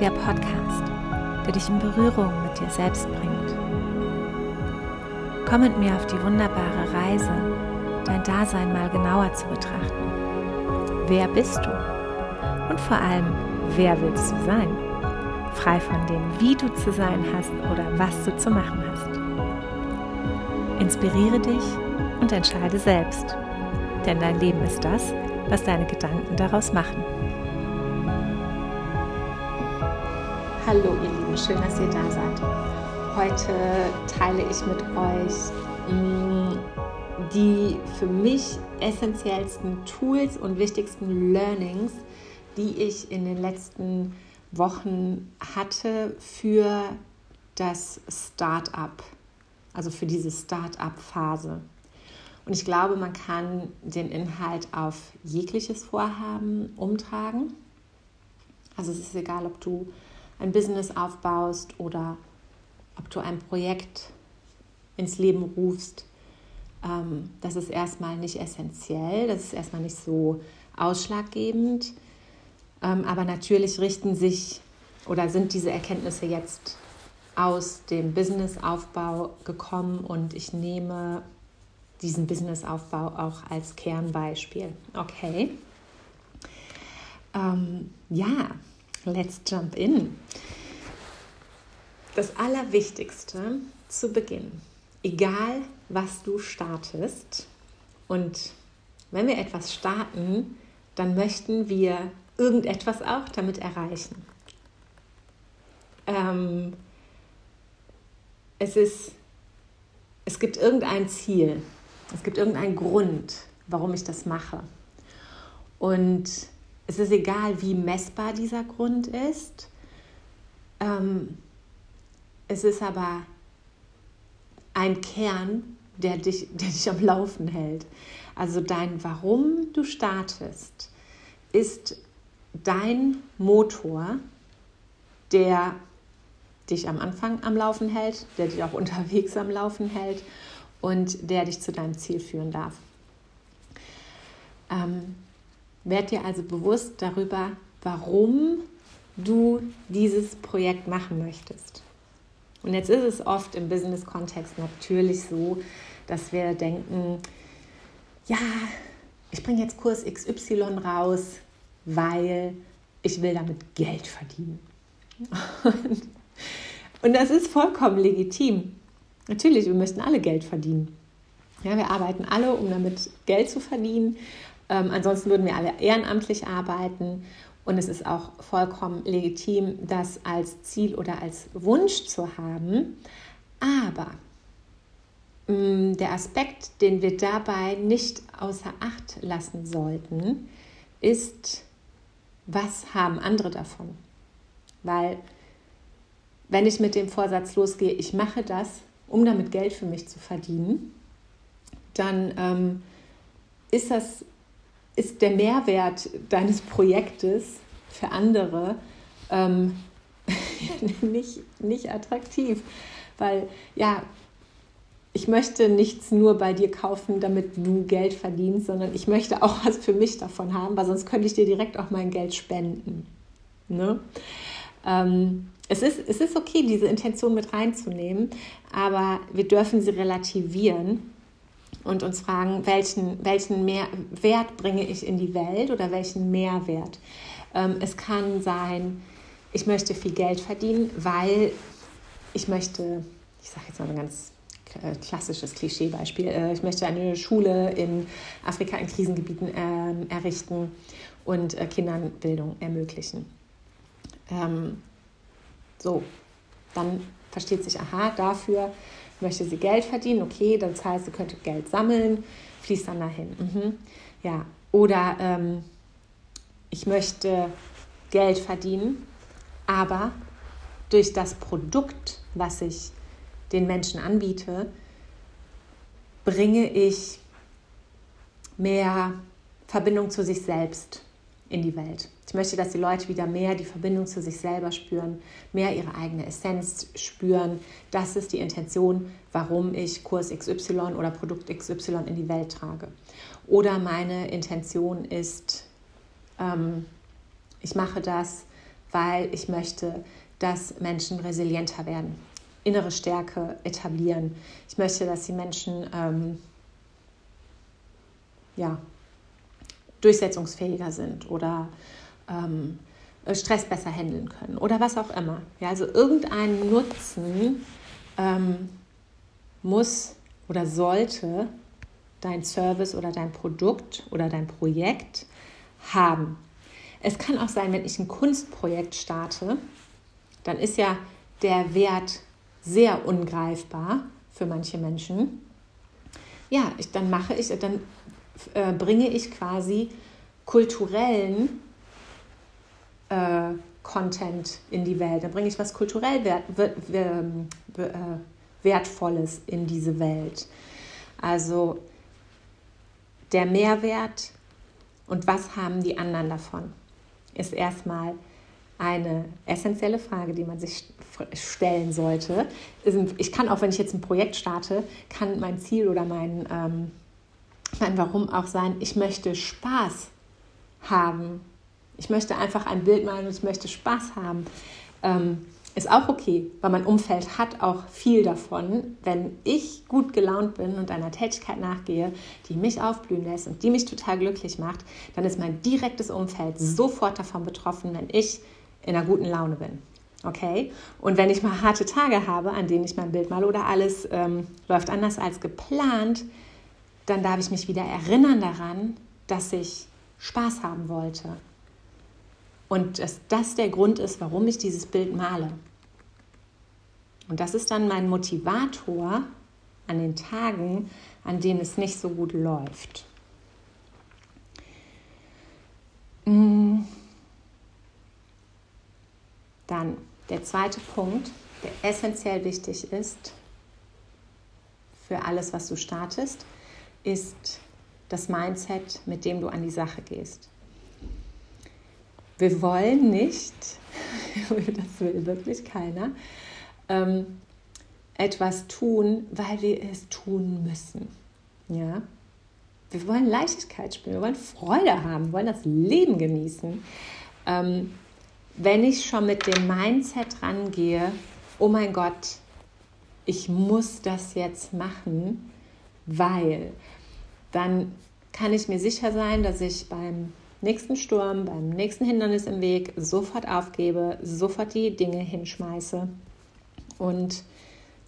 der Podcast, der dich in Berührung mit dir selbst bringt. Komm mit mir auf die wunderbare Reise, dein Dasein mal genauer zu betrachten. Wer bist du? Und vor allem, wer willst du sein? Frei von dem, wie du zu sein hast oder was du zu machen hast. Inspiriere dich und entscheide selbst, denn dein Leben ist das, was deine Gedanken daraus machen. Hallo ihr Lieben, schön, dass ihr da seid. Heute teile ich mit euch mm, die für mich essentiellsten Tools und wichtigsten Learnings, die ich in den letzten Wochen hatte für das Start-up, also für diese Start-up-Phase. Und ich glaube, man kann den Inhalt auf jegliches Vorhaben umtragen. Also es ist egal, ob du ein Business aufbaust oder ob du ein Projekt ins Leben rufst. Ähm, das ist erstmal nicht essentiell, das ist erstmal nicht so ausschlaggebend. Ähm, aber natürlich richten sich oder sind diese Erkenntnisse jetzt aus dem Businessaufbau gekommen und ich nehme diesen Businessaufbau auch als Kernbeispiel. Okay. Ähm, ja, let's jump in. Das Allerwichtigste zu Beginn, egal was du startest und wenn wir etwas starten, dann möchten wir irgendetwas auch damit erreichen. Ähm, es ist, es gibt irgendein Ziel, es gibt irgendeinen Grund, warum ich das mache. Und es ist egal, wie messbar dieser Grund ist. Ähm, es ist aber ein Kern, der dich, der dich am Laufen hält. Also dein Warum du startest, ist dein Motor, der dich am Anfang am Laufen hält, der dich auch unterwegs am Laufen hält und der dich zu deinem Ziel führen darf. Ähm, werd dir also bewusst darüber, warum du dieses Projekt machen möchtest. Und jetzt ist es oft im Business-Kontext natürlich so, dass wir denken, ja, ich bringe jetzt Kurs XY raus, weil ich will damit Geld verdienen. Und, und das ist vollkommen legitim. Natürlich, wir möchten alle Geld verdienen. Ja, wir arbeiten alle, um damit Geld zu verdienen. Ähm, ansonsten würden wir alle ehrenamtlich arbeiten. Und es ist auch vollkommen legitim, das als Ziel oder als Wunsch zu haben. Aber mh, mm, der Aspekt, den wir dabei nicht außer Acht lassen sollten, ist, was haben andere davon? Weil wenn ich mit dem Vorsatz losgehe, ich mache das, um damit Geld für mich zu verdienen, dann ähm, ist das ist der Mehrwert deines Projektes für andere ähm, nicht, nicht attraktiv. Weil ja, ich möchte nichts nur bei dir kaufen, damit du Geld verdienst, sondern ich möchte auch was für mich davon haben, weil sonst könnte ich dir direkt auch mein Geld spenden. Ne? Ähm, es ist, es ist okay, diese Intention mit reinzunehmen, aber wir dürfen sie relativieren und uns fragen, welchen, welchen Wert bringe ich in die Welt oder welchen Mehrwert. Ähm, es kann sein, ich möchte viel Geld verdienen, weil ich möchte, ich sage jetzt mal ein ganz äh, klassisches Klischeebeispiel, äh, ich möchte eine Schule in Afrika in Krisengebieten äh, errichten und äh, Kindern Bildung ermöglichen. Ähm, so, dann versteht sich, aha, dafür möchte sie Geld verdienen, okay, das heißt, sie könnte Geld sammeln, fließt dann dahin. Mhm. Ja, oder ähm, ich möchte Geld verdienen, aber durch das Produkt, was ich den Menschen anbiete, bringe ich mehr Verbindung zu sich selbst in die Welt. Ich möchte, dass die Leute wieder mehr die Verbindung zu sich selber spüren, mehr ihre eigene Essenz spüren. Das ist die Intention, warum ich Kurs XY oder Produkt XY in die Welt trage. Oder meine Intention ist, ähm, ich mache das, weil ich möchte, dass Menschen resilienter werden, innere Stärke etablieren. Ich möchte, dass die Menschen ähm, ja, durchsetzungsfähiger sind oder ähm, Stress besser handeln können oder was auch immer. Ja, also irgendein Nutzen ähm, muss oder sollte dein Service oder dein Produkt oder dein Projekt haben. Es kann auch sein, wenn ich ein Kunstprojekt starte, dann ist ja der Wert sehr ungreifbar für manche Menschen. Ja, ich, dann mache ich, dann äh, bringe ich quasi kulturellen äh, Content in die Welt. Dann bringe ich was kulturell wert, wert, äh, Wertvolles in diese Welt. Also der Mehrwert und was haben die anderen davon, ist erstmal eine essentielle Frage, die man sich stellen sollte. Ich kann auch, wenn ich jetzt ein Projekt starte, kann mein Ziel oder mein, ähm, mein Warum auch sein, ich möchte Spaß haben. Ich möchte einfach ein Bild malen und ich möchte Spaß haben. Ähm, ist auch okay, weil mein Umfeld hat auch viel davon, wenn ich gut gelaunt bin und einer Tätigkeit nachgehe, die mich aufblühen lässt und die mich total glücklich macht, dann ist mein direktes Umfeld sofort davon betroffen, wenn ich in einer guten Laune bin. Okay? Und wenn ich mal harte Tage habe, an denen ich mein Bild male oder alles ähm, läuft anders als geplant, dann darf ich mich wieder erinnern daran, dass ich Spaß haben wollte. Und dass das der Grund ist, warum ich dieses Bild male. Und das ist dann mein Motivator an den Tagen, an denen es nicht so gut läuft. Mm. Dann der zweite Punkt, der essentiell wichtig ist für alles, was du startest, ist das Mindset, mit dem du an die Sache gehst. Wir wollen nicht, das will wirklich keiner, ähm, etwas tun, weil wir es tun müssen. Ja? Wir wollen Leichtigkeit spielen, wir wollen Freude haben, wir wollen das Leben genießen. Ähm, wenn ich schon mit dem Mindset rangehe, oh mein Gott, ich muss das jetzt machen, weil, dann kann ich mir sicher sein, dass ich beim nächsten Sturm, beim nächsten Hindernis im Weg sofort aufgebe, sofort die Dinge hinschmeiße und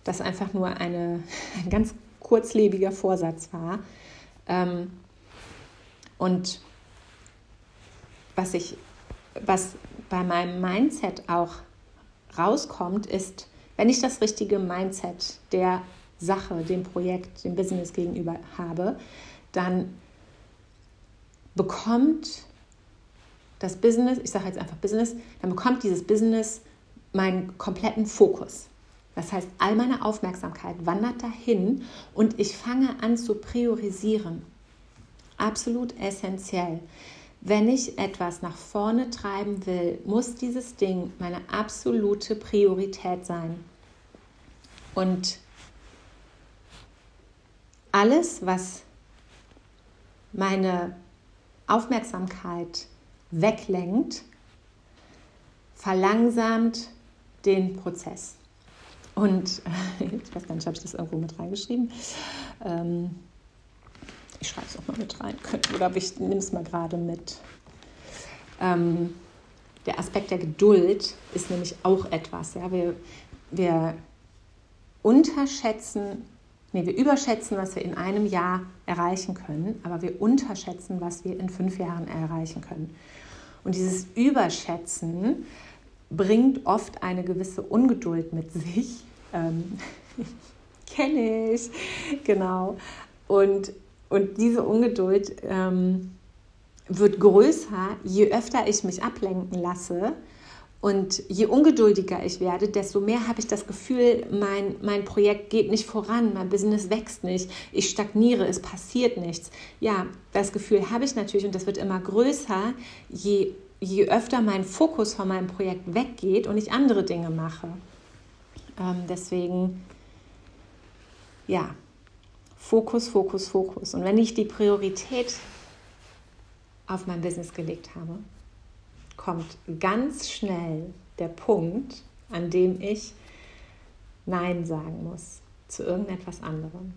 das einfach nur eine, ein ganz kurzlebiger Vorsatz war. Ähm, und was, ich, was bei meinem Mindset auch rauskommt, ist, wenn ich das richtige Mindset der Sache, dem Projekt, dem Business gegenüber habe, dann bekommt das Business, ich sage jetzt einfach Business, dann bekommt dieses Business meinen kompletten Fokus. Das heißt, all meine Aufmerksamkeit wandert dahin und ich fange an zu priorisieren. Absolut essentiell. Wenn ich etwas nach vorne treiben will, muss dieses Ding meine absolute Priorität sein. Und alles, was meine Aufmerksamkeit weglenkt, verlangsamt den Prozess. Und ich weiß gar nicht, habe ich das irgendwo mit reingeschrieben? Ähm, ich schreibe es auch mal mit rein. Oder ich nehme es mal gerade mit. Ähm, der Aspekt der Geduld ist nämlich auch etwas. Ja? Wir, wir unterschätzen, nee, wir überschätzen, was wir in einem Jahr erreichen können, aber wir unterschätzen, was wir in fünf Jahren erreichen können. Und dieses Überschätzen bringt oft eine gewisse Ungeduld mit sich. Ähm, Kenne ich, genau. Und, und diese Ungeduld ähm, wird größer, je öfter ich mich ablenken lasse. Und je ungeduldiger ich werde, desto mehr habe ich das Gefühl, mein, mein Projekt geht nicht voran, mein Business wächst nicht, ich stagniere, es passiert nichts. Ja, das Gefühl habe ich natürlich und das wird immer größer, je je öfter mein Fokus von meinem Projekt weggeht und ich andere Dinge mache. Ähm, deswegen, ja, Fokus, Fokus, Fokus. Und wenn ich die Priorität auf mein Business gelegt habe, kommt ganz schnell der Punkt, an dem ich Nein sagen muss zu irgendetwas anderem,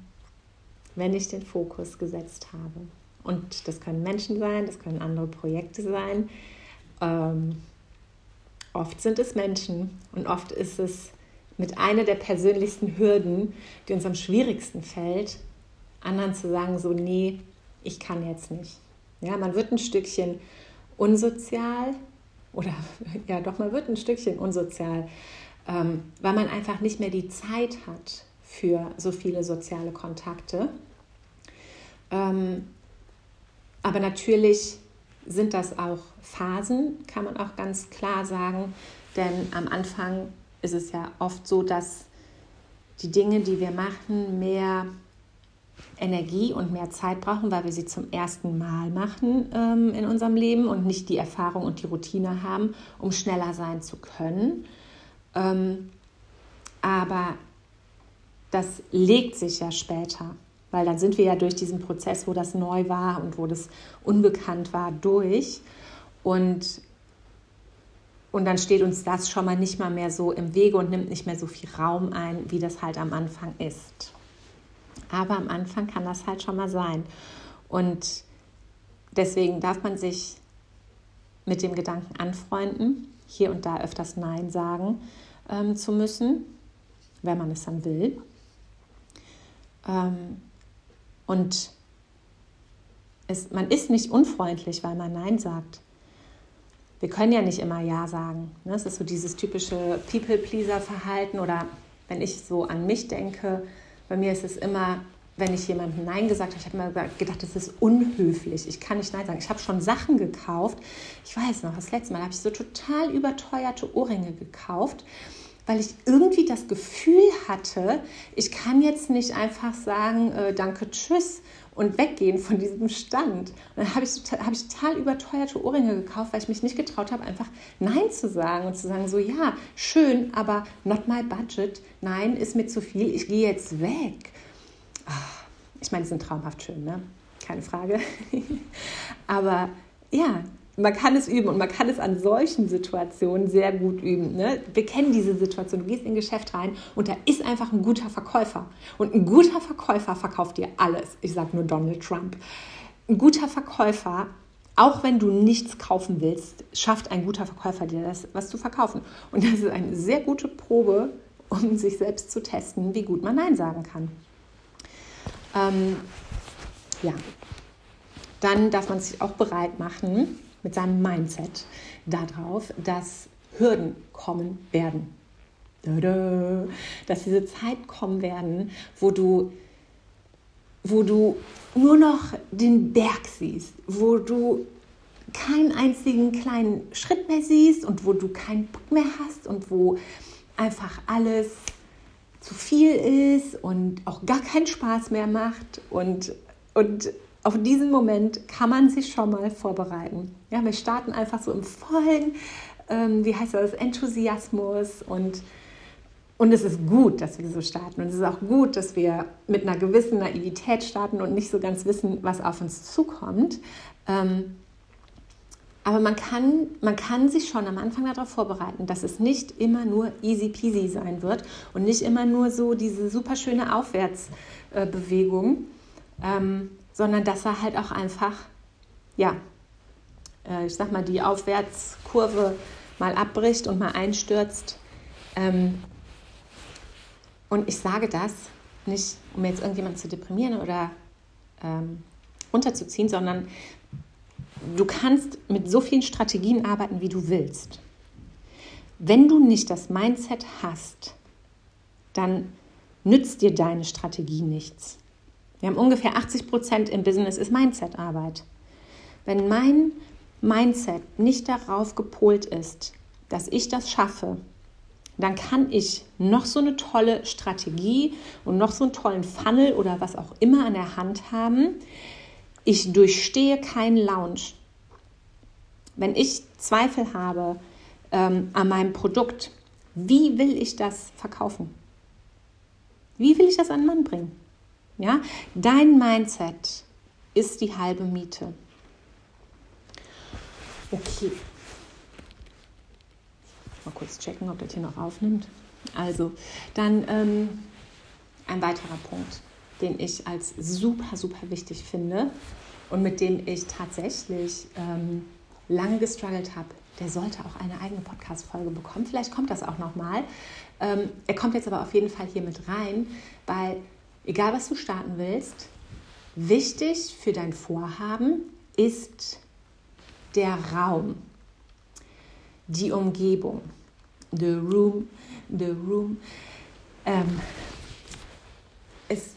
wenn ich den Fokus gesetzt habe. Und das können Menschen sein, das können andere Projekte sein. Ähm, oft sind es Menschen und oft ist es mit einer der persönlichsten Hürden, die uns am schwierigsten fällt, anderen zu sagen, so, nee, ich kann jetzt nicht. Ja, man wird ein Stückchen unsozial oder ja doch, man wird ein Stückchen unsozial, ähm, weil man einfach nicht mehr die Zeit hat für so viele soziale Kontakte. Ähm, aber natürlich sind das auch Phasen, kann man auch ganz klar sagen, denn am Anfang ist es ja oft so, dass die Dinge, die wir machen, mehr Energie und mehr Zeit brauchen, weil wir sie zum ersten Mal machen ähm, in unserem Leben und nicht die Erfahrung und die Routine haben, um schneller sein zu können. Ähm, aber das legt sich ja später, weil dann sind wir ja durch diesen Prozess, wo das neu war und wo das unbekannt war, durch. Und, und dann steht uns das schon mal nicht mal mehr so im Wege und nimmt nicht mehr so viel Raum ein, wie das halt am Anfang ist. Aber am Anfang kann das halt schon mal sein. Und deswegen darf man sich mit dem Gedanken anfreunden, hier und da öfters Nein sagen ähm, zu müssen, wenn man es dann will. Ähm, und es, man ist nicht unfreundlich, weil man Nein sagt. Wir können ja nicht immer Ja sagen. Ne? Es ist so dieses typische People-Pleaser-Verhalten oder wenn ich so an mich denke, bei mir ist es immer, wenn ich jemandem Nein gesagt habe, ich habe immer gedacht, das ist unhöflich. Ich kann nicht Nein sagen. Ich habe schon Sachen gekauft. Ich weiß noch, das letzte Mal habe ich so total überteuerte Ohrringe gekauft weil ich irgendwie das Gefühl hatte, ich kann jetzt nicht einfach sagen, äh, danke, tschüss und weggehen von diesem Stand. Und dann habe ich, hab ich total überteuerte Ohrringe gekauft, weil ich mich nicht getraut habe, einfach Nein zu sagen und zu sagen, so ja, schön, aber not my budget. Nein, ist mir zu viel, ich gehe jetzt weg. Ach, ich meine, sie sind traumhaft schön, ne? Keine Frage. aber ja, man kann es üben und man kann es an solchen Situationen sehr gut üben. Ne? Wir kennen diese Situation. Du gehst in ein Geschäft rein und da ist einfach ein guter Verkäufer. Und ein guter Verkäufer verkauft dir alles. Ich sage nur Donald Trump. Ein guter Verkäufer, auch wenn du nichts kaufen willst, schafft ein guter Verkäufer dir das, was zu verkaufen. Und das ist eine sehr gute Probe, um sich selbst zu testen, wie gut man Nein sagen kann. Ähm, ja, dann darf man sich auch bereit machen, mit seinem Mindset darauf, dass Hürden kommen werden. Dass diese Zeit kommen werden, wo du, wo du nur noch den Berg siehst, wo du keinen einzigen kleinen Schritt mehr siehst und wo du keinen Bock mehr hast und wo einfach alles zu viel ist und auch gar keinen Spaß mehr macht und, und auf diesen Moment kann man sich schon mal vorbereiten. Ja, wir starten einfach so im vollen, ähm, wie heißt das, Enthusiasmus und und es ist gut, dass wir so starten. Und es ist auch gut, dass wir mit einer gewissen Naivität starten und nicht so ganz wissen, was auf uns zukommt. Ähm, aber man kann, man kann sich schon am Anfang darauf vorbereiten, dass es nicht immer nur easy peasy sein wird und nicht immer nur so diese super schöne Aufwärtsbewegung. Ähm, sondern dass er halt auch einfach, ja, äh, ich sag mal, die Aufwärtskurve mal abbricht und mal einstürzt. Ähm, und ich sage das nicht, um jetzt irgendjemanden zu deprimieren oder ähm, runterzuziehen, sondern du kannst mit so vielen Strategien arbeiten, wie du willst. Wenn du nicht das Mindset hast, dann nützt dir deine Strategie nichts. Wir haben ungefähr 80 Prozent im Business ist Mindset-Arbeit. Wenn mein Mindset nicht darauf gepolt ist, dass ich das schaffe, dann kann ich noch so eine tolle Strategie und noch so einen tollen Funnel oder was auch immer an der Hand haben. Ich durchstehe keinen Lounge. Wenn ich Zweifel habe ähm, an meinem Produkt, wie will ich das verkaufen? Wie will ich das an den Mann bringen? Ja? Dein Mindset ist die halbe Miete. Okay. Mal kurz checken, ob das hier noch aufnimmt. Also, dann ähm, ein weiterer Punkt, den ich als super, super wichtig finde und mit dem ich tatsächlich ähm, lange gestruggelt habe, der sollte auch eine eigene Podcast-Folge bekommen. Vielleicht kommt das auch nochmal. Ähm, er kommt jetzt aber auf jeden Fall hier mit rein, weil egal was du starten willst, wichtig für dein Vorhaben ist der Raum, die Umgebung, the room, the room. Ähm, es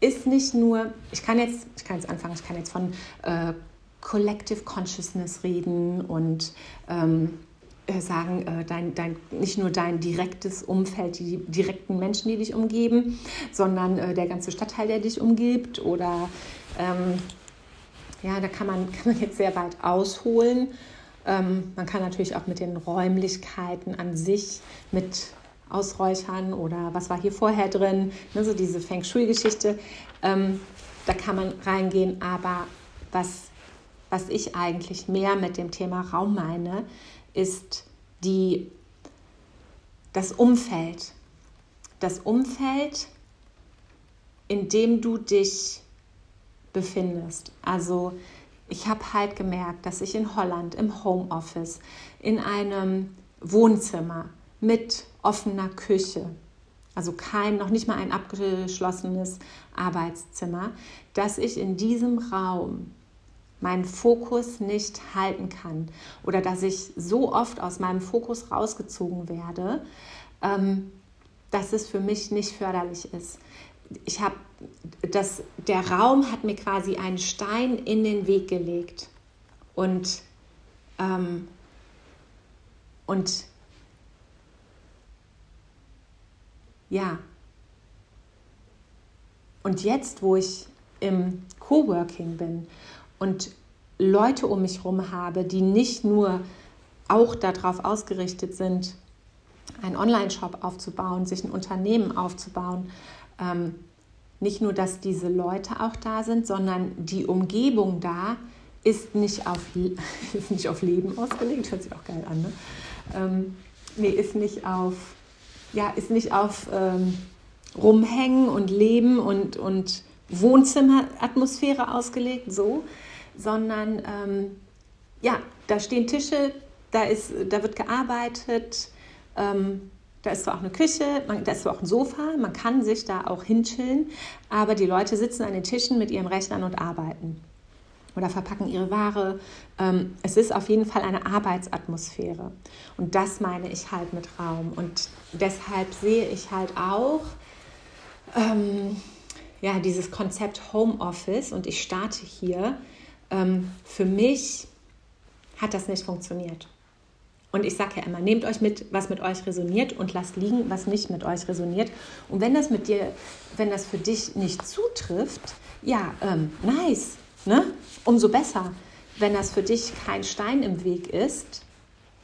ist nicht nur, ich kann jetzt, ich kann jetzt anfangen, ich kann jetzt von äh, Collective Consciousness reden und ähm, äh, sagen, äh, dein, dein, nicht nur dein direktes Umfeld, die direkten Menschen, die dich umgeben, sondern äh, der ganze Stadtteil, der dich umgibt. Oder ähm, ja, da kann man, kann man jetzt sehr weit ausholen. Ähm, man kann natürlich auch mit den Räumlichkeiten an sich mit ausräuchern oder was war hier vorher drin, ne, so diese Feng Shui-Geschichte. Ähm, da kann man reingehen, aber was, was ich eigentlich mehr mit dem Thema Raum meine, ist die, das Umfeld. Das Umfeld, in dem du dich befindest. Also ich habe halt gemerkt, dass ich in Holland im Homeoffice in einem Wohnzimmer mit offener Küche, also kein, noch nicht mal ein abgeschlossenes Arbeitszimmer, dass ich in diesem Raum meinen Fokus nicht halten kann oder dass ich so oft aus meinem Fokus rausgezogen werde, ähm, dass es für mich nicht förderlich ist. Ich habe das, der Raum hat mir quasi einen Stein in den Weg gelegt und ähm, und ja und jetzt, wo ich im Coworking bin und Leute um mich herum habe, die nicht nur auch darauf ausgerichtet sind, einen Online-Shop aufzubauen, sich ein Unternehmen aufzubauen. Ähm, nicht nur, dass diese Leute auch da sind, sondern die Umgebung da ist nicht auf, ist nicht auf Leben ausgelegt, hört sich auch geil an, ne? Ähm, nee, ist nicht auf, ja, ist nicht auf ähm, Rumhängen und Leben und, und Wohnzimmeratmosphäre ausgelegt, so, sondern ähm, ja, da stehen Tische, da, ist, da wird gearbeitet, ähm, da ist zwar auch eine Küche, man, da ist zwar auch ein Sofa, man kann sich da auch hinchillen, aber die Leute sitzen an den Tischen mit ihren Rechnern und arbeiten oder verpacken ihre Ware. Ähm, es ist auf jeden Fall eine Arbeitsatmosphäre. Und das meine ich halt mit Raum. Und deshalb sehe ich halt auch, ähm, ja, dieses Konzept Homeoffice und ich starte hier, ähm, für mich hat das nicht funktioniert. Und ich sage ja immer, nehmt euch mit, was mit euch resoniert und lasst liegen, was nicht mit euch resoniert. Und wenn das mit dir, wenn das für dich nicht zutrifft, ja, ähm, nice, ne? Umso besser. Wenn das für dich kein Stein im Weg ist,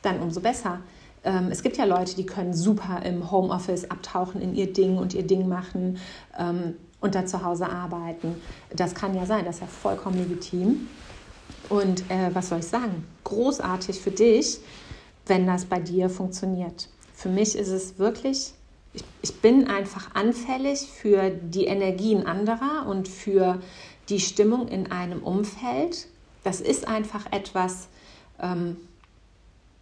dann umso besser. Ähm, es gibt ja Leute, die können super im Homeoffice abtauchen in ihr Ding und ihr Ding machen. Ähm, und da zu Hause arbeiten. Das kann ja sein, das ist ja vollkommen legitim. Und äh, was soll ich sagen? Großartig für dich, wenn das bei dir funktioniert. Für mich ist es wirklich, ich, ich bin einfach anfällig für die Energien anderer und für die Stimmung in einem Umfeld. Das ist einfach etwas, ähm,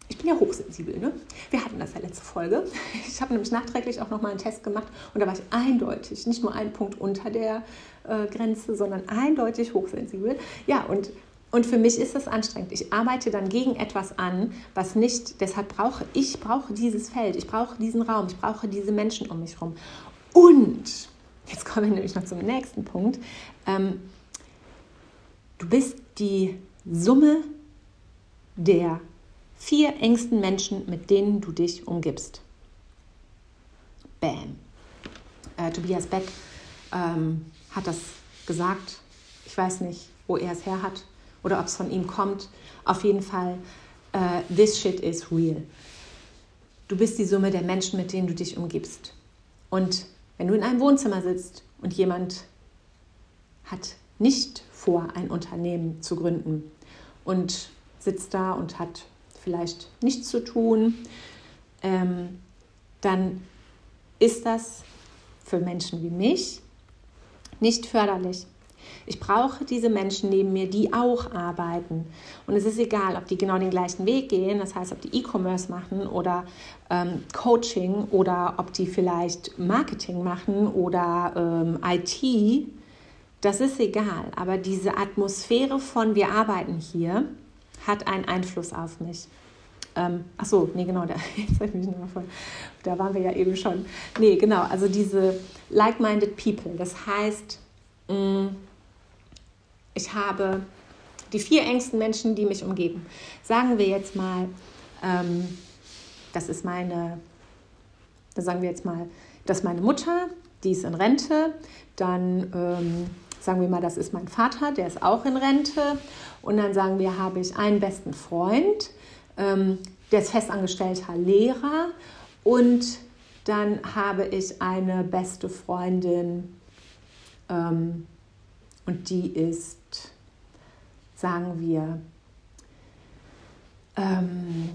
ich bin ja hochsensibel, ne? Wir hatten das ja letzte Folge. Ich habe nämlich nachträglich auch nochmal einen Test gemacht und da war ich eindeutig, nicht nur ein Punkt unter der äh, Grenze, sondern eindeutig hochsensibel. Ja, und, und für mich ist das anstrengend. Ich arbeite dann gegen etwas an, was nicht, deshalb brauche ich brauche dieses Feld, ich brauche diesen Raum, ich brauche diese Menschen um mich herum. Und, jetzt kommen wir nämlich noch zum nächsten Punkt, ähm, du bist die Summe der vier engsten Menschen, mit denen du dich umgibst. Bam. Äh, Tobias Beck ähm, hat das gesagt. Ich weiß nicht, wo er es her hat oder ob es von ihm kommt. Auf jeden Fall, äh, this shit is real. Du bist die Summe der Menschen, mit denen du dich umgibst. Und wenn du in einem Wohnzimmer sitzt und jemand hat nicht vor, ein Unternehmen zu gründen und sitzt da und hat vielleicht nichts zu tun, ähm, dann ist das für Menschen wie mich nicht förderlich. Ich brauche diese Menschen neben mir, die auch arbeiten. Und es ist egal, ob die genau den gleichen Weg gehen, das heißt, ob die E-Commerce machen oder ähm, Coaching oder ob die vielleicht Marketing machen oder ähm, IT. Das ist egal. Aber diese Atmosphäre von wir arbeiten hier hat einen Einfluss auf mich. Ähm, ach so, nee, genau, da, jetzt ich mich nochmal voll, da waren wir ja eben schon. Nee, genau, also diese like-minded people, das heißt, mm, ich habe die vier engsten Menschen, die mich umgeben. Sagen wir jetzt mal, ähm, das ist meine, da sagen wir jetzt mal, das ist meine Mutter, die ist in Rente. Dann ähm, sagen wir mal, das ist mein Vater, der ist auch in Rente. Und dann sagen wir, habe ich einen besten Freund, ähm, der ist festangestellter Lehrer. Und dann habe ich eine beste Freundin, ähm, und die ist, sagen wir, ähm,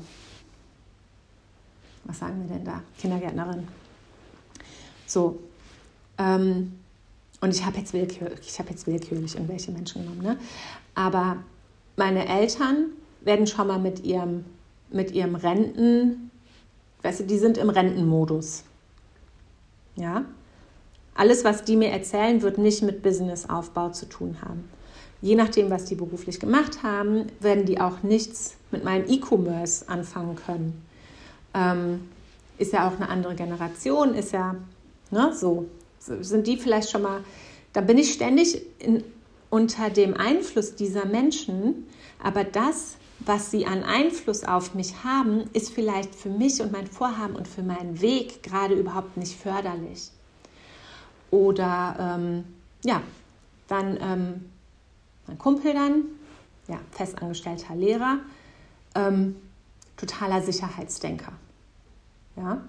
was sagen wir denn da? Kindergärtnerin. So. Ähm, und ich habe jetzt, hab jetzt willkürlich irgendwelche Menschen genommen. Ne? Aber meine Eltern werden schon mal mit ihrem, mit ihrem Renten, weißt du, die sind im Rentenmodus. Ja? Alles, was die mir erzählen, wird nicht mit Businessaufbau zu tun haben. Je nachdem, was die beruflich gemacht haben, werden die auch nichts mit meinem E-Commerce anfangen können. Ähm, ist ja auch eine andere Generation, ist ja ne, so. Sind die vielleicht schon mal, da bin ich ständig in, unter dem Einfluss dieser Menschen, aber das, was sie an Einfluss auf mich haben, ist vielleicht für mich und mein Vorhaben und für meinen Weg gerade überhaupt nicht förderlich. Oder ähm, ja, dann ähm, mein Kumpel dann, ja, festangestellter Lehrer, ähm, totaler Sicherheitsdenker. Ja?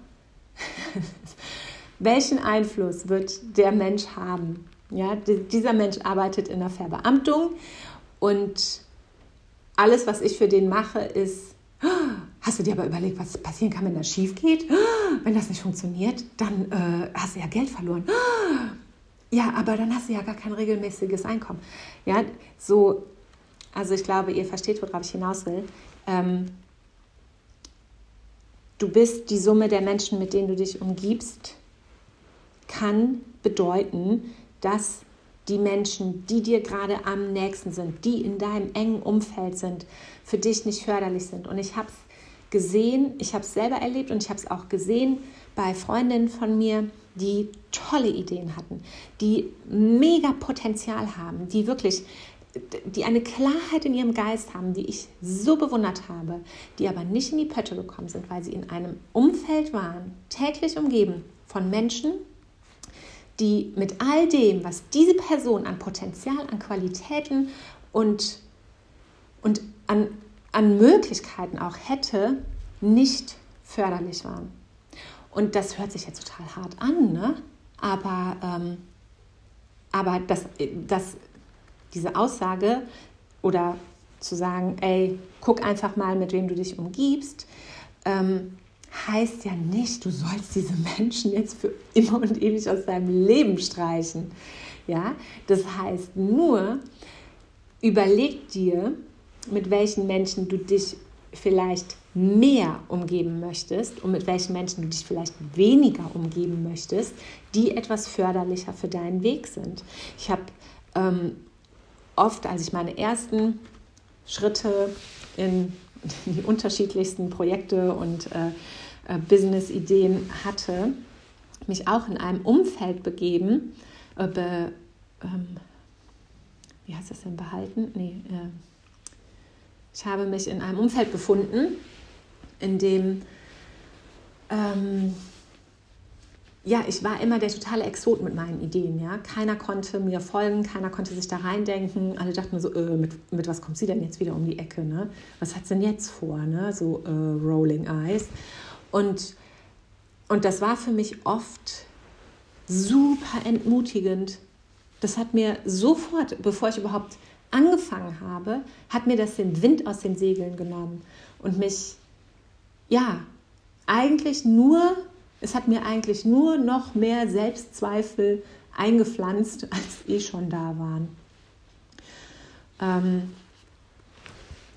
Welchen Einfluss wird der Mensch haben? Ja, dieser Mensch arbeitet in der Verbeamtung und alles, was ich für den mache, ist, hast du dir aber überlegt, was passieren kann, wenn das schief geht? Wenn das nicht funktioniert, dann äh, hast du ja Geld verloren. Ja, aber dann hast du ja gar kein regelmäßiges Einkommen. Ja, so, also ich glaube, ihr versteht, worauf ich hinaus will. Ähm, du bist die Summe der Menschen, mit denen du dich umgibst, kann bedeuten, dass die Menschen, die dir gerade am nächsten sind, die in deinem engen Umfeld sind, für dich nicht förderlich sind. Und ich habe es gesehen, ich habe es selber erlebt und ich habe es auch gesehen bei Freundinnen von mir, die tolle Ideen hatten, die mega Potenzial haben, die wirklich, die eine Klarheit in ihrem Geist haben, die ich so bewundert habe, die aber nicht in die Pötte gekommen sind, weil sie in einem Umfeld waren, täglich umgeben von Menschen, die mit all dem, was diese Person an Potenzial, an Qualitäten und, und an, an Möglichkeiten auch hätte, nicht förderlich waren. Und das hört sich jetzt total hart an, ne? aber, ähm, aber das, das, diese Aussage oder zu sagen, ey, guck einfach mal, mit wem du dich umgibst, ähm, heißt ja nicht, du sollst diese Menschen jetzt für immer und ewig aus deinem Leben streichen. Ja, das heißt nur, überleg dir, mit welchen Menschen du dich vielleicht mehr umgeben möchtest und mit welchen Menschen du dich vielleicht weniger umgeben möchtest, die etwas förderlicher für deinen Weg sind. Ich habe ähm, oft, als ich meine ersten Schritte in die unterschiedlichsten Projekte und äh, äh, Business-Ideen hatte, mich auch in einem Umfeld begeben, äh, be, ähm, wie heißt das denn, behalten? Nee, äh, ich habe mich in einem Umfeld befunden, in dem ähm, ja, ich war immer der totale Exot mit meinen Ideen. Ja? Keiner konnte mir folgen, keiner konnte sich da reindenken. Alle dachten so, äh, mit, mit was kommt sie denn jetzt wieder um die Ecke? Ne? Was hat sie denn jetzt vor? Ne? So äh, Rolling Eyes. Und, und das war für mich oft super entmutigend. Das hat mir sofort, bevor ich überhaupt angefangen habe, hat mir das den Wind aus den Segeln genommen und mich, ja, eigentlich nur, es hat mir eigentlich nur noch mehr Selbstzweifel eingepflanzt, als eh schon da waren. Ähm,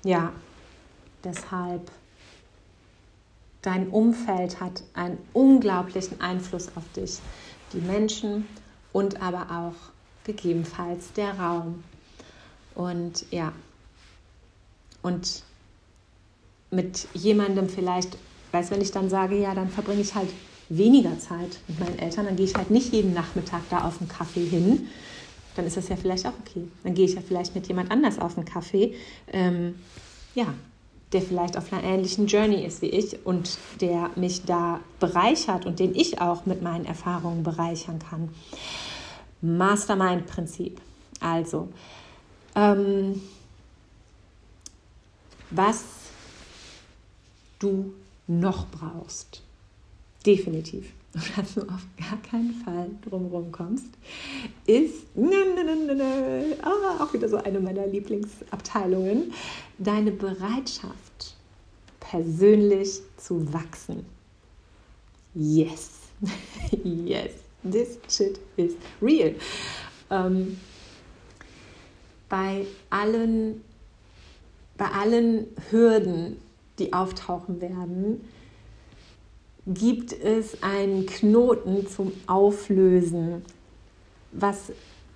ja, deshalb, dein Umfeld hat einen unglaublichen Einfluss auf dich. Die Menschen und aber auch gegebenenfalls der Raum. Und ja, und mit jemandem vielleicht, weiß, wenn ich dann sage, ja, dann verbringe ich halt weniger Zeit mit meinen Eltern, dann gehe ich halt nicht jeden Nachmittag da auf einen Kaffee hin, dann ist das ja vielleicht auch okay. Dann gehe ich ja vielleicht mit jemand anders auf einen Kaffee, ähm, ja, der vielleicht auf einer ähnlichen Journey ist wie ich und der mich da bereichert und den ich auch mit meinen Erfahrungen bereichern kann. Mastermind-Prinzip. Also, ähm, was du noch brauchst. Definitiv. Und dass du auf gar keinen Fall drumherum kommst, ist ne, ne, ne, ah, auch wieder so eine meiner Lieblingsabteilungen, deine Bereitschaft, persönlich zu wachsen. Yes, yes, this shit is real. Ähm, bei allen bei allen Hürden, die auftauchen werden, gibt es einen Knoten zum Auflösen. Was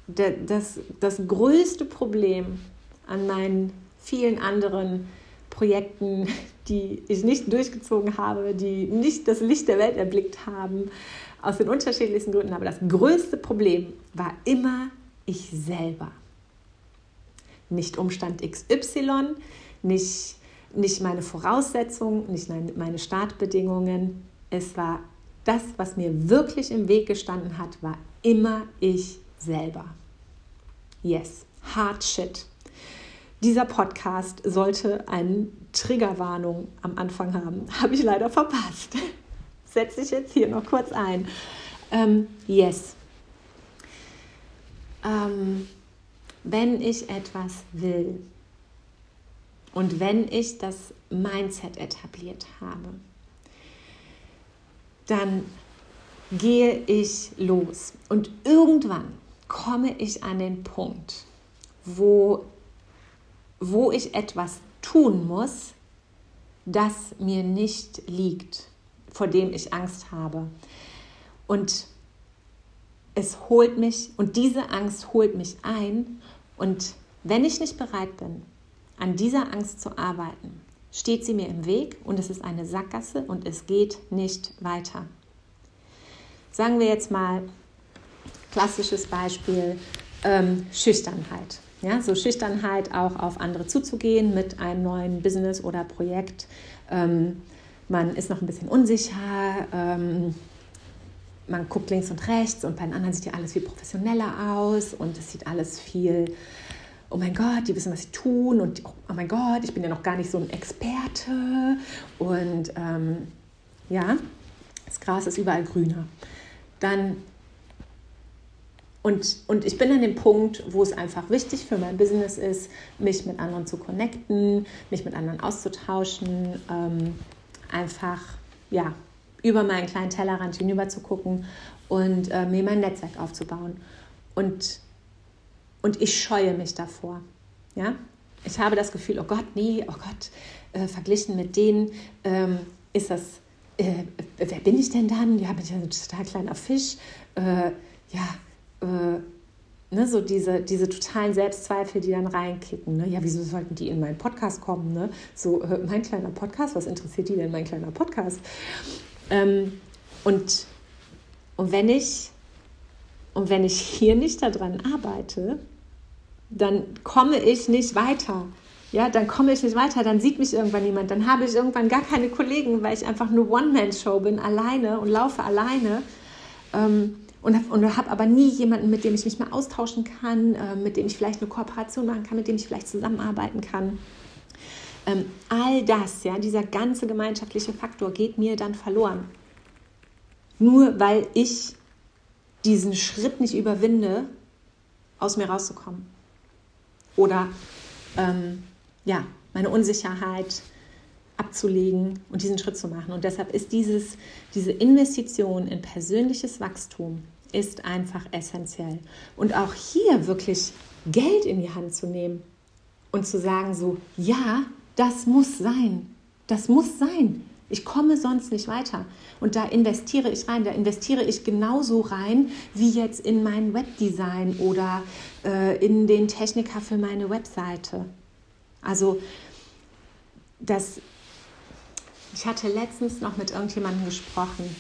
das, das größte Problem an meinen vielen anderen Projekten, die ich nicht durchgezogen habe, die nicht das Licht der Welt erblickt haben, aus den unterschiedlichsten Gründen, aber das größte Problem war immer ich selber nicht Umstand XY, nicht, nicht meine Voraussetzungen, nicht meine Startbedingungen. Es war das, was mir wirklich im Weg gestanden hat, war immer ich selber. Yes, hard shit. Dieser Podcast sollte eine Triggerwarnung am Anfang haben. Habe ich leider verpasst. Setze ich jetzt hier noch kurz ein. Ähm, yes. Ähm, wenn ich etwas will und wenn ich das Mindset etabliert habe, dann gehe ich los und irgendwann komme ich an den Punkt, wo, wo ich etwas tun muss, das mir nicht liegt, vor dem ich Angst habe. Und es holt mich und diese Angst holt mich ein und wenn ich nicht bereit bin, an dieser Angst zu arbeiten, steht sie mir im Weg und es ist eine Sackgasse und es geht nicht weiter. Sagen wir jetzt mal, klassisches Beispiel, ähm, Schüchternheit. Ja, so Schüchternheit auch auf andere zuzugehen mit einem neuen Business oder Projekt. Ähm, man ist noch ein bisschen unsicher, ähm, man guckt links und rechts und bei den anderen sieht ja alles viel professioneller aus und es sieht alles viel, oh mein Gott, die wissen, was sie tun und oh mein Gott, ich bin ja noch gar nicht so ein Experte und ähm, ja, das Gras ist überall grüner. Dann und, und ich bin an dem Punkt, wo es einfach wichtig für mein Business ist, mich mit anderen zu connecten, mich mit anderen auszutauschen, ähm, einfach ja, über meinen kleinen Tellerrand hinüber zu gucken und äh, mir mein Netzwerk aufzubauen. Und, und ich scheue mich davor. Ja? Ich habe das Gefühl, oh Gott, nee, oh Gott, äh, verglichen mit denen ähm, ist das, äh, wer bin ich denn dann? Ja, bin ich ein total kleiner Fisch. Äh, ja, äh, Ne, so diese, diese totalen Selbstzweifel, die dann reinkicken. Ne? Ja, wieso sollten die in meinen Podcast kommen? Ne? So, äh, mein kleiner Podcast, was interessiert die denn, mein kleiner Podcast? Ähm, und, und, wenn ich, und wenn ich hier nicht daran arbeite, dann komme ich nicht weiter. Ja, dann komme ich nicht weiter, dann sieht mich irgendwann niemand, dann habe ich irgendwann gar keine Kollegen, weil ich einfach nur One-Man-Show bin, alleine und laufe alleine. Ähm, und habe und hab aber nie jemanden, mit dem ich mich mal austauschen kann, äh, mit dem ich vielleicht eine Kooperation machen kann, mit dem ich vielleicht zusammenarbeiten kann. Ähm, all das, ja, dieser ganze gemeinschaftliche Faktor geht mir dann verloren. Nur weil ich diesen Schritt nicht überwinde, aus mir rauszukommen. Oder ähm, ja, meine Unsicherheit abzulegen und diesen Schritt zu machen. Und deshalb ist dieses, diese Investition in persönliches Wachstum ist einfach essentiell. Und auch hier wirklich Geld in die Hand zu nehmen und zu sagen so, ja, das muss sein. Das muss sein. Ich komme sonst nicht weiter. Und da investiere ich rein. Da investiere ich genauso rein wie jetzt in mein Webdesign oder äh, in den Techniker für meine Webseite. Also das, ich hatte letztens noch mit irgendjemandem gesprochen.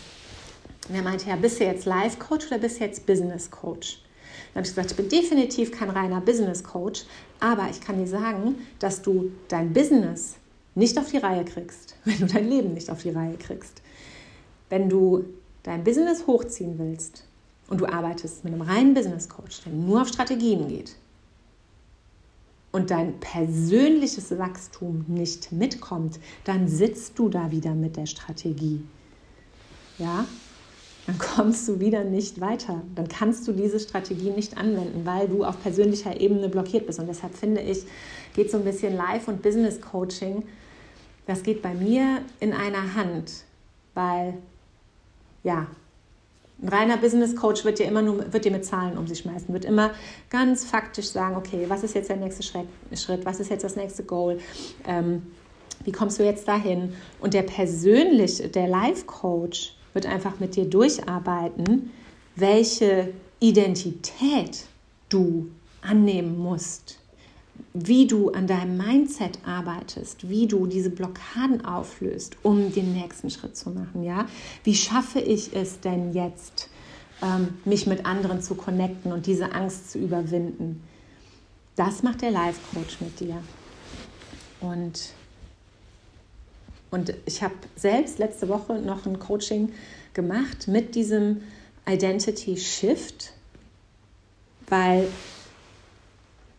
Und er meinte, ja, bist du jetzt Life-Coach oder bist du jetzt Business-Coach? Dann habe ich gesagt, ich bin definitiv kein reiner Business-Coach, aber ich kann dir sagen, dass du dein Business nicht auf die Reihe kriegst, wenn du dein Leben nicht auf die Reihe kriegst. Wenn du dein Business hochziehen willst und du arbeitest mit einem reinen Business Coach, der nur auf Strategien geht und dein persönliches Wachstum nicht mitkommt, dann sitzt du da wieder mit der Strategie. Ja? Dann kommst du wieder nicht weiter. Dann kannst du diese Strategie nicht anwenden, weil du auf persönlicher Ebene blockiert bist. Und deshalb finde ich, geht so ein bisschen Life- und Business-Coaching das geht bei mir in einer Hand, weil ja, ein reiner Business Coach wird dir immer nur wird dir mit Zahlen um sich schmeißen, wird immer ganz faktisch sagen, okay, was ist jetzt der nächste Schritt, was ist jetzt das nächste Goal, ähm, wie kommst du jetzt dahin? Und der persönliche, der Life Coach wird einfach mit dir durcharbeiten, welche Identität du annehmen musst wie du an deinem Mindset arbeitest, wie du diese Blockaden auflöst, um den nächsten Schritt zu machen. Ja? Wie schaffe ich es denn jetzt, ähm, mich mit anderen zu connecten und diese Angst zu überwinden? Das macht der Life Coach mit dir. Und, und ich habe selbst letzte Woche noch ein Coaching gemacht mit diesem Identity Shift, weil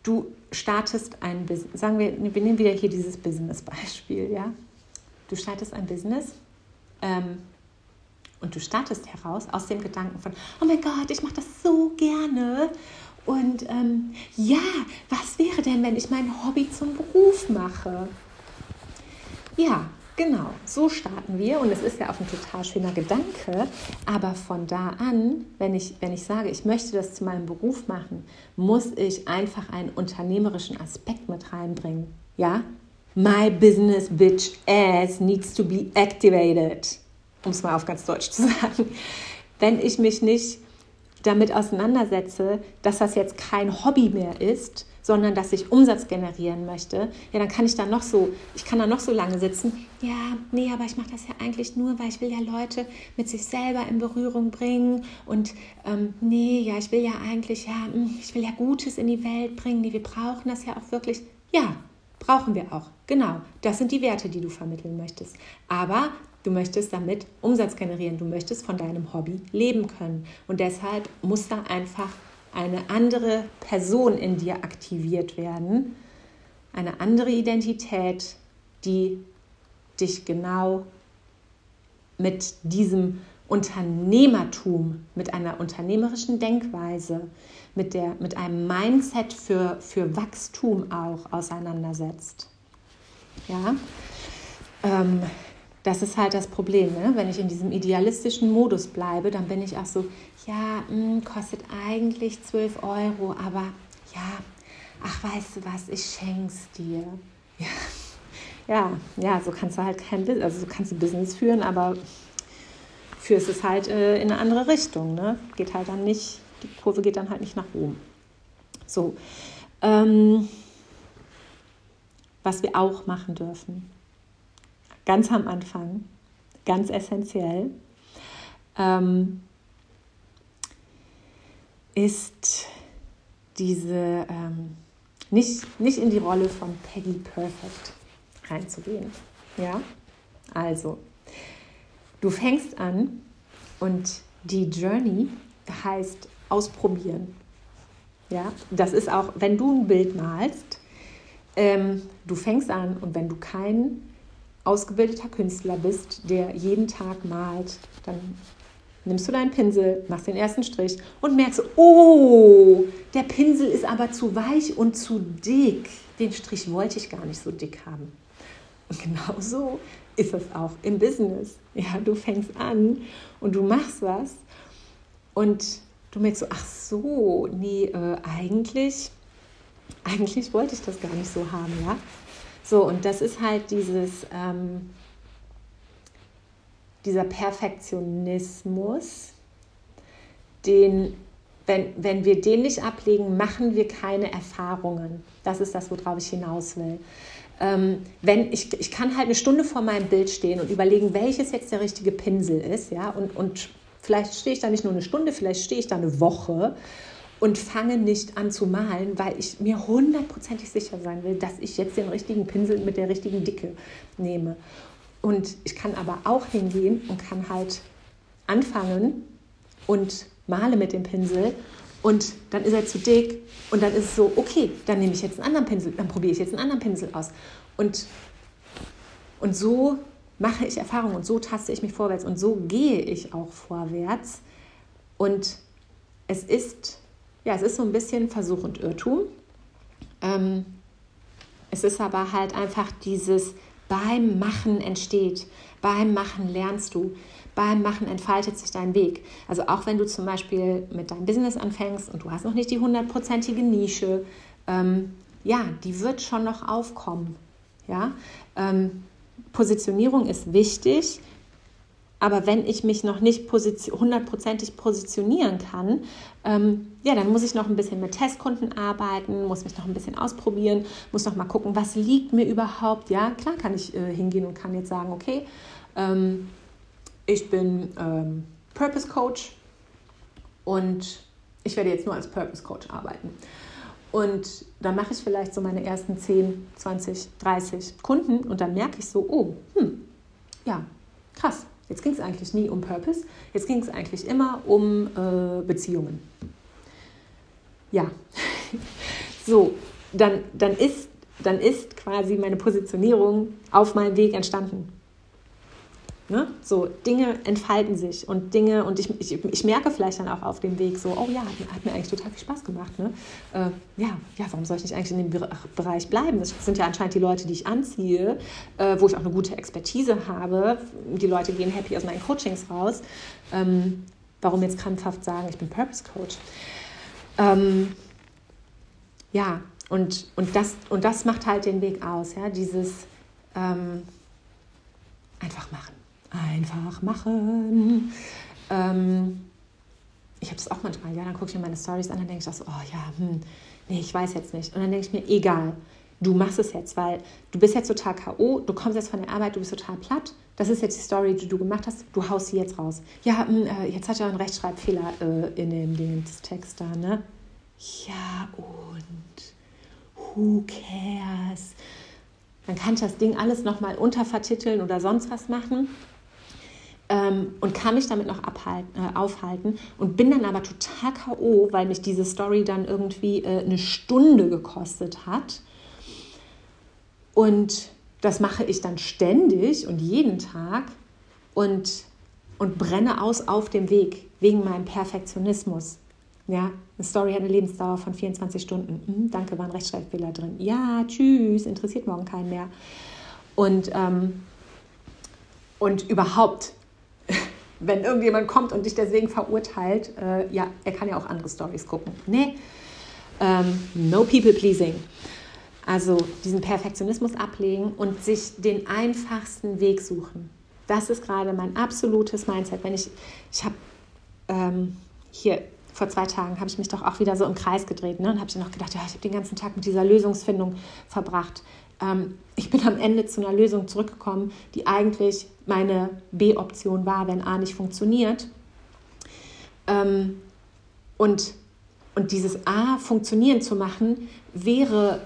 du startest ein Business, sagen wir, wir nehmen wieder hier dieses Business-Beispiel, ja. Du startest ein Business ähm, und du startest heraus aus dem Gedanken von, oh mein Gott, ich mache das so gerne. Und ähm, ja, was wäre denn, wenn ich mein Hobby zum Beruf mache? Ja, Genau, so starten wir und es ist ja auch ein total schöner Gedanke, aber von da an, wenn ich, wenn ich sage, ich möchte das zu meinem Beruf machen, muss ich einfach einen unternehmerischen Aspekt mit reinbringen. Ja? My business bitch ass needs to be activated, um es mal auf ganz Deutsch zu sagen. Wenn ich mich nicht damit auseinandersetze, dass das jetzt kein Hobby mehr ist, sondern dass ich Umsatz generieren möchte, ja, dann kann ich da noch so, ich kann da noch so lange sitzen. Ja, nee, aber ich mache das ja eigentlich nur, weil ich will ja Leute mit sich selber in Berührung bringen und ähm, nee, ja, ich will ja eigentlich, ja, hm, ich will ja Gutes in die Welt bringen. Nee, wir brauchen das ja auch wirklich. Ja, brauchen wir auch. Genau, das sind die Werte, die du vermitteln möchtest. Aber du möchtest damit Umsatz generieren, du möchtest von deinem Hobby leben können und deshalb muss da einfach eine andere Person in dir aktiviert werden, eine andere Identität, die dich genau mit diesem Unternehmertum, mit einer unternehmerischen Denkweise, mit, der, mit einem Mindset für, für Wachstum auch auseinandersetzt. Ja, ähm, das ist halt das Problem. Ne? Wenn ich in diesem idealistischen Modus bleibe, dann bin ich auch so, ja, mh, hm, kostet eigentlich 12 Euro, aber ja, ach, weißt du was, ich schenk's dir. Ja, ja, ja so kannst du halt kein Business, also so kannst du Business führen, aber führst es halt äh, in eine andere Richtung. Ne? Geht halt dann nicht, die Kurve geht dann halt nicht nach oben. So, ähm, was wir auch machen dürfen ganz am Anfang, ganz essentiell, ähm, ist diese, ähm, nicht, nicht in die Rolle von Peggy Perfect reinzugehen. Ja, also, du fängst an und die Journey heißt ausprobieren. Ja, das ist auch, wenn du ein Bild malst, ähm, du fängst an und wenn du kein ausgebildeter Künstler bist, der jeden Tag malt, dann nimmst du deinen Pinsel, machst den ersten Strich und merkst, oh, der Pinsel ist aber zu weich und zu dick. Den Strich wollte ich gar nicht so dick haben. Und genau so ist es auch im Business. Ja, du fängst an und du machst was und du merkst so, ach so, nee, äh, eigentlich, eigentlich wollte ich das gar nicht so haben, ja. So, und das ist halt dieses, ähm, dieser Perfektionismus, den, wenn, wenn wir den nicht ablegen, machen wir keine Erfahrungen. Das ist das, worauf ich hinaus will. Ähm, wenn ich, ich kann halt eine Stunde vor meinem Bild stehen und überlegen, welches jetzt der richtige Pinsel ist, ja, und, und vielleicht stehe ich da nicht nur eine Stunde, vielleicht stehe ich da eine Woche und fange nicht an zu malen, weil ich mir hundertprozentig sicher sein will, dass ich jetzt den richtigen Pinsel mit der richtigen Dicke nehme. Und ich kann aber auch hingehen und kann halt anfangen und male mit dem Pinsel und dann ist er zu dick und dann ist es so, okay, dann nehme ich jetzt einen anderen Pinsel, dann probiere ich jetzt einen anderen Pinsel aus. Und, und so mache ich Erfahrungen und so taste ich mich vorwärts und so gehe ich auch vorwärts. Und es ist, ja, es ist so ein bisschen Versuch und Irrtum. Ähm, es ist aber halt einfach dieses beim Machen entsteht, beim Machen lernst du beim Machen entfaltet sich dein Weg. Also auch wenn du zum Beispiel mit deinem Business anfängst und du hast noch nicht die hundertprozentige Nische, ähm, ja, die wird schon noch aufkommen. Ja? Ähm, Positionierung ist wichtig, aber wenn ich mich noch nicht hundertprozentig positionieren kann, ähm, ja, dann muss ich noch ein bisschen mit Testkunden arbeiten, muss mich noch ein bisschen ausprobieren, muss noch mal gucken, was liegt mir überhaupt. Ja, klar kann ich äh, hingehen und kann jetzt sagen, okay, ähm, ich bin ähm, Purpose Coach und ich werde jetzt nur als Purpose Coach arbeiten. Und dann mache ich vielleicht so meine ersten 10, 20, 30 Kunden und dann merke ich so, oh, hm, ja, krass. Jetzt ging es eigentlich nie um Purpose, jetzt ging es eigentlich immer um äh, Beziehungen. Ja, so, dann, dann, ist, dann ist quasi meine Positionierung auf meinem Weg entstanden. Ne? So, Dinge entfalten sich und Dinge, und ich, ich, ich merke vielleicht dann auch auf dem Weg so, oh ja, hat, mir eigentlich total viel Spaß gemacht. Ne? Äh, ja, ja, warum soll ich nicht eigentlich in dem Bereich bleiben? Das sind ja anscheinend die Leute, die ich anziehe, äh, wo ich auch eine gute Expertise habe. Die Leute gehen happy aus meinen Coachings raus. Ähm, warum jetzt krampfhaft sagen, ich bin Purpose Coach? Ähm, ja, und, und, das, und das macht halt den Weg aus, ja, dieses ähm, einfach machen einfach machen. Ähm, ich habe das auch manchmal, ja, dann gucke ich mir meine Stories an, dann denke ich auch so, oh ja, hm, nee, ich weiß jetzt nicht. Und dann denke ich mir, egal, du machst es jetzt, weil du bist jetzt total K.O., du kommst jetzt von der Arbeit, du bist total platt. Das ist jetzt die Story, die du gemacht hast, du haust sie jetzt raus. Ja, hm, äh, jetzt hat er einen Rechtschreibfehler äh, in dem, Text da, ne? Ja, und who cares? Dann kann ich das Ding alles nochmal untervertiteln oder sonst was machen ähm, und kann mich damit noch abhalten, äh, aufhalten und bin dann aber total K.O., weil mich diese Story dann irgendwie äh, eine Stunde gekostet hat. Und das mache ich dann ständig und jeden Tag und, und brenne aus auf dem Weg wegen meinem Perfektionismus. Ja, eine Story hat eine Lebensdauer von 24 Stunden. Mhm, danke, war ein Rechtschreibfehler drin. Ja, tschüss, interessiert morgen keinen mehr. Und, ähm, und überhaupt wenn irgendjemand kommt und dich deswegen verurteilt, äh, ja, er kann ja auch andere Stories gucken. Nee, ähm, no people pleasing. Also diesen Perfektionismus ablegen und sich den einfachsten Weg suchen. Das ist gerade mein absolutes Mindset. Wenn ich, ich habe ähm, hier vor zwei Tagen habe ich mich doch auch wieder so im Kreis gedreht ne? und habe ich noch gedacht, ja, ich habe den ganzen Tag mit dieser Lösungsfindung verbracht ähm, ich bin am Ende zu einer Lösung zurückgekommen, die eigentlich meine B-Option war, wenn A nicht funktioniert. Ähm, und, und dieses A funktionieren zu machen, wäre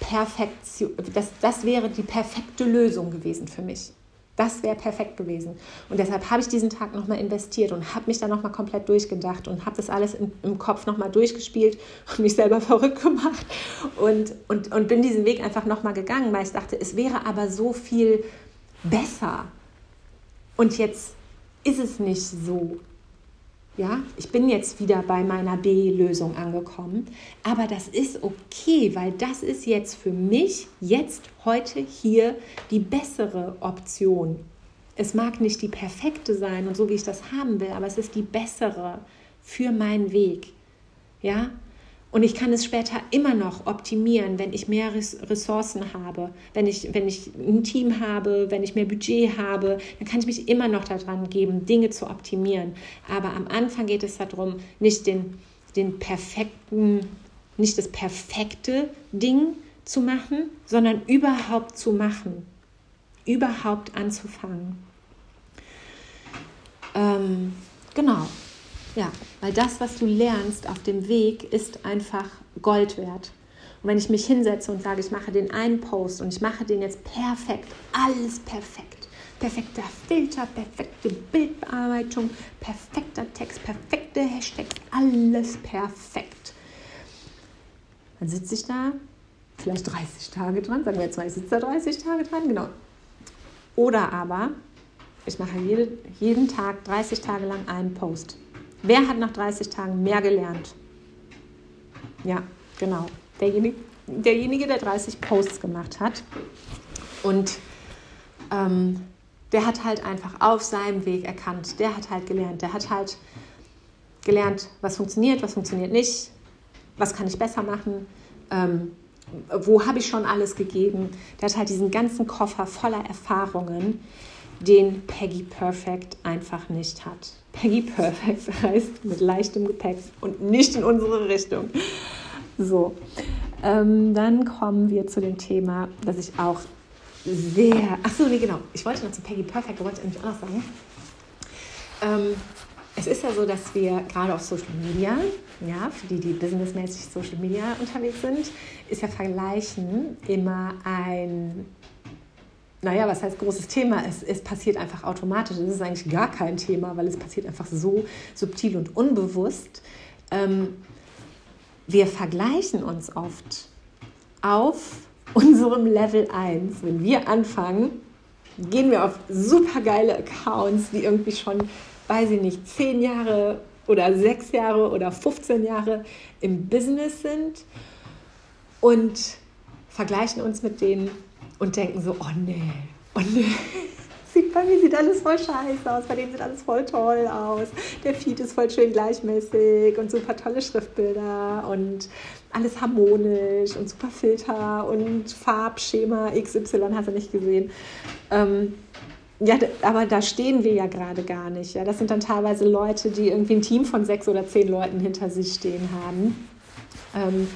Perfektion, das, das wäre die perfekte Lösung gewesen für mich. Das wäre perfekt gewesen. Und deshalb habe ich diesen Tag nochmal investiert und habe mich dann nochmal komplett durchgedacht und habe das alles im, im Kopf nochmal durchgespielt und mich selber verrückt gemacht und, und, und bin diesen Weg einfach nochmal gegangen, weil ich dachte, es wäre aber so viel besser. Und jetzt ist es nicht so. Ja, ich bin jetzt wieder bei meiner B-Lösung angekommen, aber das ist okay, weil das ist jetzt für mich jetzt heute hier die bessere Option. Es mag nicht die perfekte sein und so wie ich das haben will, aber es ist die bessere für meinen Weg. Ja? Und ich kann es später immer noch optimieren, wenn ich mehr Ressourcen habe, wenn ich, wenn ich ein Team habe, wenn ich mehr Budget habe, dann kann ich mich immer noch daran geben, Dinge zu optimieren. Aber am Anfang geht es darum, nicht den, den perfekten, nicht das perfekte Ding zu machen, sondern überhaupt zu machen, überhaupt anzufangen. Ähm, genau. Ja, weil das, was du lernst auf dem Weg, ist einfach Gold wert. Und wenn ich mich hinsetze und sage, ich mache den einen Post und ich mache den jetzt perfekt, alles perfekt, perfekter Filter, perfekte Bildbearbeitung, perfekter Text, perfekte Hashtags, alles perfekt. Dann sitze ich da, vielleicht 30 Tage dran, sagen wir jetzt mal, ich sitze da 30 Tage dran, genau. Oder aber, ich mache jede, jeden Tag 30 Tage lang einen Post. Wer hat nach 30 Tagen mehr gelernt? Ja, genau. Derjenige, derjenige der 30 Posts gemacht hat. Und ähm, der hat halt einfach auf seinem Weg erkannt. Der hat halt gelernt. Der hat halt gelernt, was funktioniert, was funktioniert nicht, was kann ich besser machen, ähm, wo habe ich schon alles gegeben. Der hat halt diesen ganzen Koffer voller Erfahrungen, den Peggy Perfect einfach nicht hat. Peggy Perfect heißt mit leichtem Gepäck und nicht in unsere Richtung. So, ähm, dann kommen wir zu dem Thema, das ich auch sehr. Ach so, nee, genau. Ich wollte noch zu Peggy Perfect, wollte ich nämlich auch noch sagen. Ähm, es ist ja so, dass wir gerade auf Social Media, ja, für die, die businessmäßig Social Media unterwegs sind, ist ja Vergleichen immer ein naja, was heißt großes Thema? Es, es passiert einfach automatisch. Es ist eigentlich gar kein Thema, weil es passiert einfach so subtil und unbewusst. Ähm, wir vergleichen uns oft auf unserem Level 1. Wenn wir anfangen, gehen wir auf super geile Accounts, die irgendwie schon, weiß ich nicht, 10 Jahre oder 6 Jahre oder 15 Jahre im Business sind und vergleichen uns mit denen und denken so, oh nee, oh nee. Bei mir sieht alles voll scheiße aus, bei dem sieht alles voll toll aus. Der Feed ist voll schön gleichmäßig und super tolle Schriftbilder und alles harmonisch und super Filter und Farbschema XY hast du nicht gesehen. Ähm, ja, aber da stehen wir ja gerade gar nicht. Ja, das sind dann teilweise Leute, die irgendwie ein Team von sechs oder zehn Leuten hinter sich stehen haben. Ähm,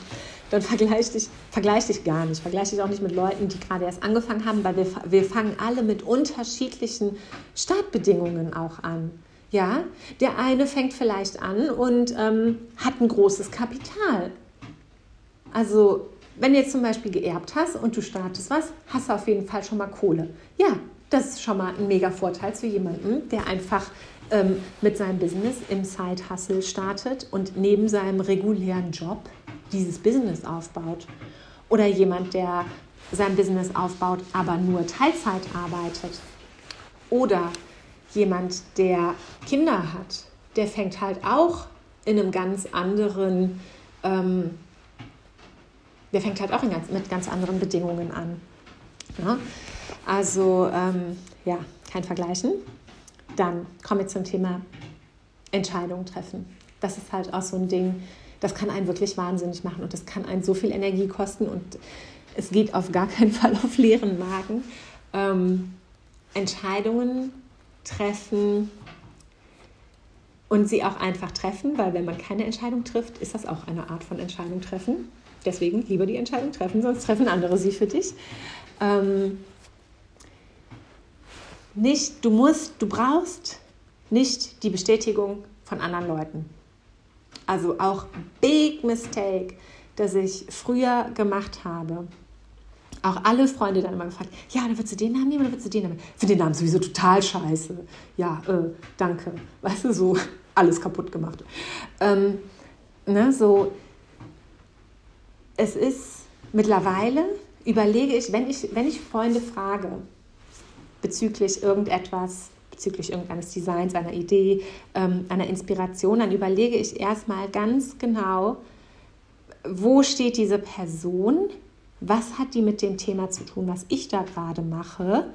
dann vergleich dich, vergleich dich gar nicht. Vergleich dich auch nicht mit Leuten, die gerade erst angefangen haben, weil wir, wir fangen alle mit unterschiedlichen Startbedingungen auch an. Ja, der eine fängt vielleicht an und ähm, hat ein großes Kapital. Also, wenn du jetzt zum Beispiel geerbt hast und du startest was, hast du auf jeden Fall schon mal Kohle. Ja, das ist schon mal ein mega Vorteil für jemanden, der einfach ähm, mit seinem Business im Side-Hustle startet und neben seinem regulären Job dieses Business aufbaut. Oder jemand, der sein Business aufbaut, aber nur Teilzeit arbeitet. Oder jemand, der Kinder hat, der fängt halt auch in einem ganz anderen, ähm, der fängt halt auch ganz, mit ganz anderen Bedingungen an. Ja? Also ähm, ja, kein Vergleichen. Dann kommen wir zum Thema Entscheidungen treffen. Das ist halt auch so ein Ding, das kann einen wirklich wahnsinnig machen und das kann einen so viel Energie kosten und es geht auf gar keinen Fall auf leeren Magen. Ähm, Entscheidungen treffen und sie auch einfach treffen, weil wenn man keine Entscheidung trifft, ist das auch eine Art von Entscheidung treffen. Deswegen lieber die Entscheidung treffen, sonst treffen andere sie für dich. Ähm, nicht, du musst, du brauchst nicht die Bestätigung von anderen Leuten. Also auch Big Mistake, das ich früher gemacht habe. Auch alle Freunde dann immer gefragt, ja, dann würdest du den Namen nehmen oder würdest du den Namen nehmen? Ich finde den Namen sowieso total scheiße. Ja, äh, danke. Weißt du, so alles kaputt gemacht. Ähm, ne, so, es ist mittlerweile, überlege ich, wenn ich, wenn ich Freunde frage bezüglich irgendetwas, bezüglich irgendeines Designs, einer Idee, ähm, einer Inspiration, dann überlege ich erstmal ganz genau, wo steht diese Person, was hat die mit dem Thema zu tun, was ich da gerade mache,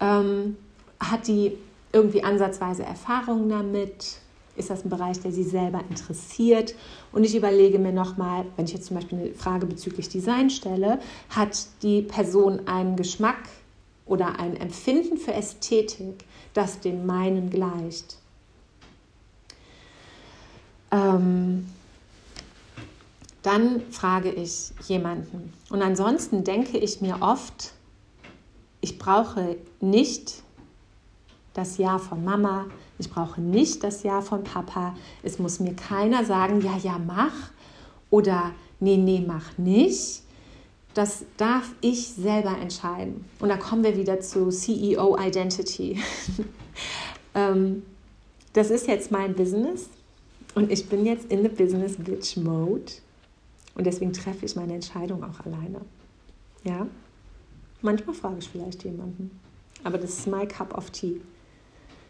ähm, hat die irgendwie ansatzweise Erfahrungen damit, ist das ein Bereich, der sie selber interessiert? Und ich überlege mir nochmal, wenn ich jetzt zum Beispiel eine Frage bezüglich Design stelle, hat die Person einen Geschmack oder ein Empfinden für Ästhetik, das dem meinen gleicht? Ähm, dann frage ich jemanden. Und ansonsten denke ich mir oft, ich brauche nicht das Ja von Mama, ich brauche nicht das Ja von Papa. Es muss mir keiner sagen, ja, ja, mach oder nee, nee, mach nicht. Das darf ich selber entscheiden. Und da kommen wir wieder zu CEO Identity. ähm, das ist jetzt mein Business und ich bin jetzt in the Business Bitch Mode. Und deswegen treffe ich meine Entscheidung auch alleine. Ja? Manchmal frage ich vielleicht jemanden. Aber das ist my cup of tea.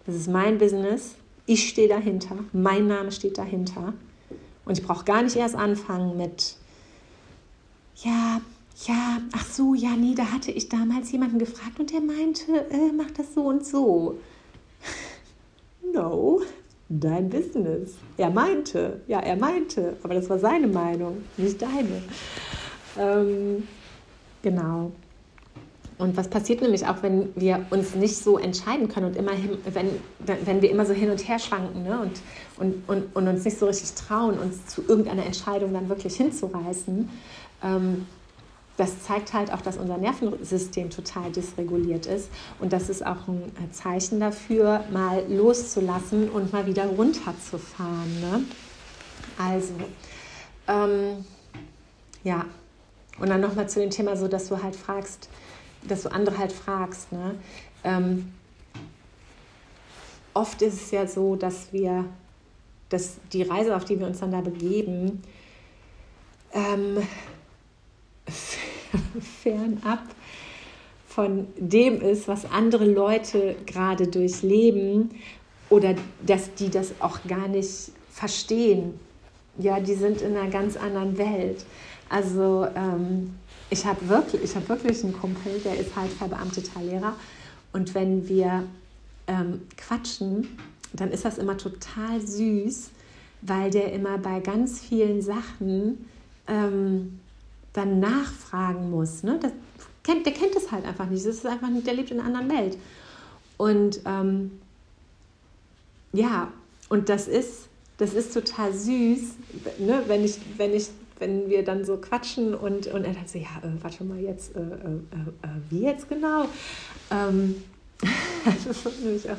Das ist mein Business. Ich stehe dahinter. Mein Name steht dahinter. Und ich brauche gar nicht erst anfangen mit, ja, ja, ach so, ja, nee, da hatte ich damals jemanden gefragt und der meinte, äh, mach das so und so. no, dein Business. Er meinte, ja, er meinte, aber das war seine Meinung, nicht deine. Ähm, genau. Und was passiert nämlich auch, wenn wir uns nicht so entscheiden können und immer hin, wenn, wenn wir immer so hin und her schwanken ne? und, und, und, und uns nicht so richtig trauen, uns zu irgendeiner Entscheidung dann wirklich hinzureißen. Ähm, das zeigt halt auch, dass unser Nervensystem total dysreguliert ist. Und das ist auch ein Zeichen dafür, mal loszulassen und mal wieder runterzufahren. Ne? Also, ähm, ja. Und dann nochmal zu dem Thema, so dass du halt fragst, dass du andere halt fragst. Ne? Ähm, oft ist es ja so, dass wir, dass die Reise, auf die wir uns dann da begeben, ähm, fernab von dem ist, was andere Leute gerade durchleben oder dass die das auch gar nicht verstehen. Ja, die sind in einer ganz anderen Welt. Also ähm, ich habe wirklich, hab wirklich einen Kumpel, der ist halt verbeamteter Lehrer. Und wenn wir ähm, quatschen, dann ist das immer total süß, weil der immer bei ganz vielen Sachen ähm, dann nachfragen muss. Ne? Das der kennt das halt einfach nicht. Das ist einfach nicht, der lebt in einer anderen Welt. Und ähm, ja, und das ist, das ist total süß, ne? wenn, ich, wenn ich wenn wir dann so quatschen und, und er dann so, ja, äh, warte mal jetzt, äh, äh, äh, äh wie jetzt genau? Ähm, das ist nämlich auch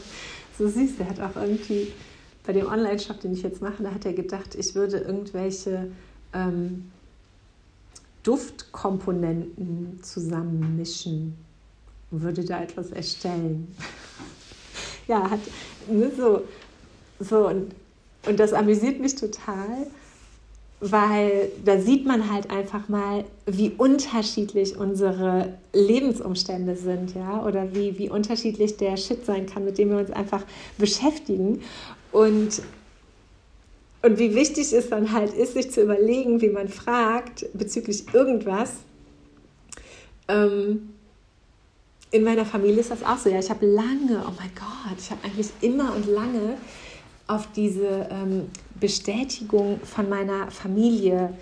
so süß. Er hat auch irgendwie bei dem Online-Shop, den ich jetzt mache, da hat er gedacht, ich würde irgendwelche ähm, Duftkomponenten zusammenmischen und würde da etwas erstellen. ja, hat ne, so, so und, und das amüsiert mich total weil da sieht man halt einfach mal, wie unterschiedlich unsere Lebensumstände sind, ja, oder wie, wie unterschiedlich der Shit sein kann, mit dem wir uns einfach beschäftigen. Und, und wie wichtig es dann halt ist, sich zu überlegen, wie man fragt bezüglich irgendwas. Ähm, in meiner Familie ist das auch so. Ja, ich habe lange, oh mein Gott, ich habe eigentlich immer und lange auf diese ähm, Bestätigung von meiner Familie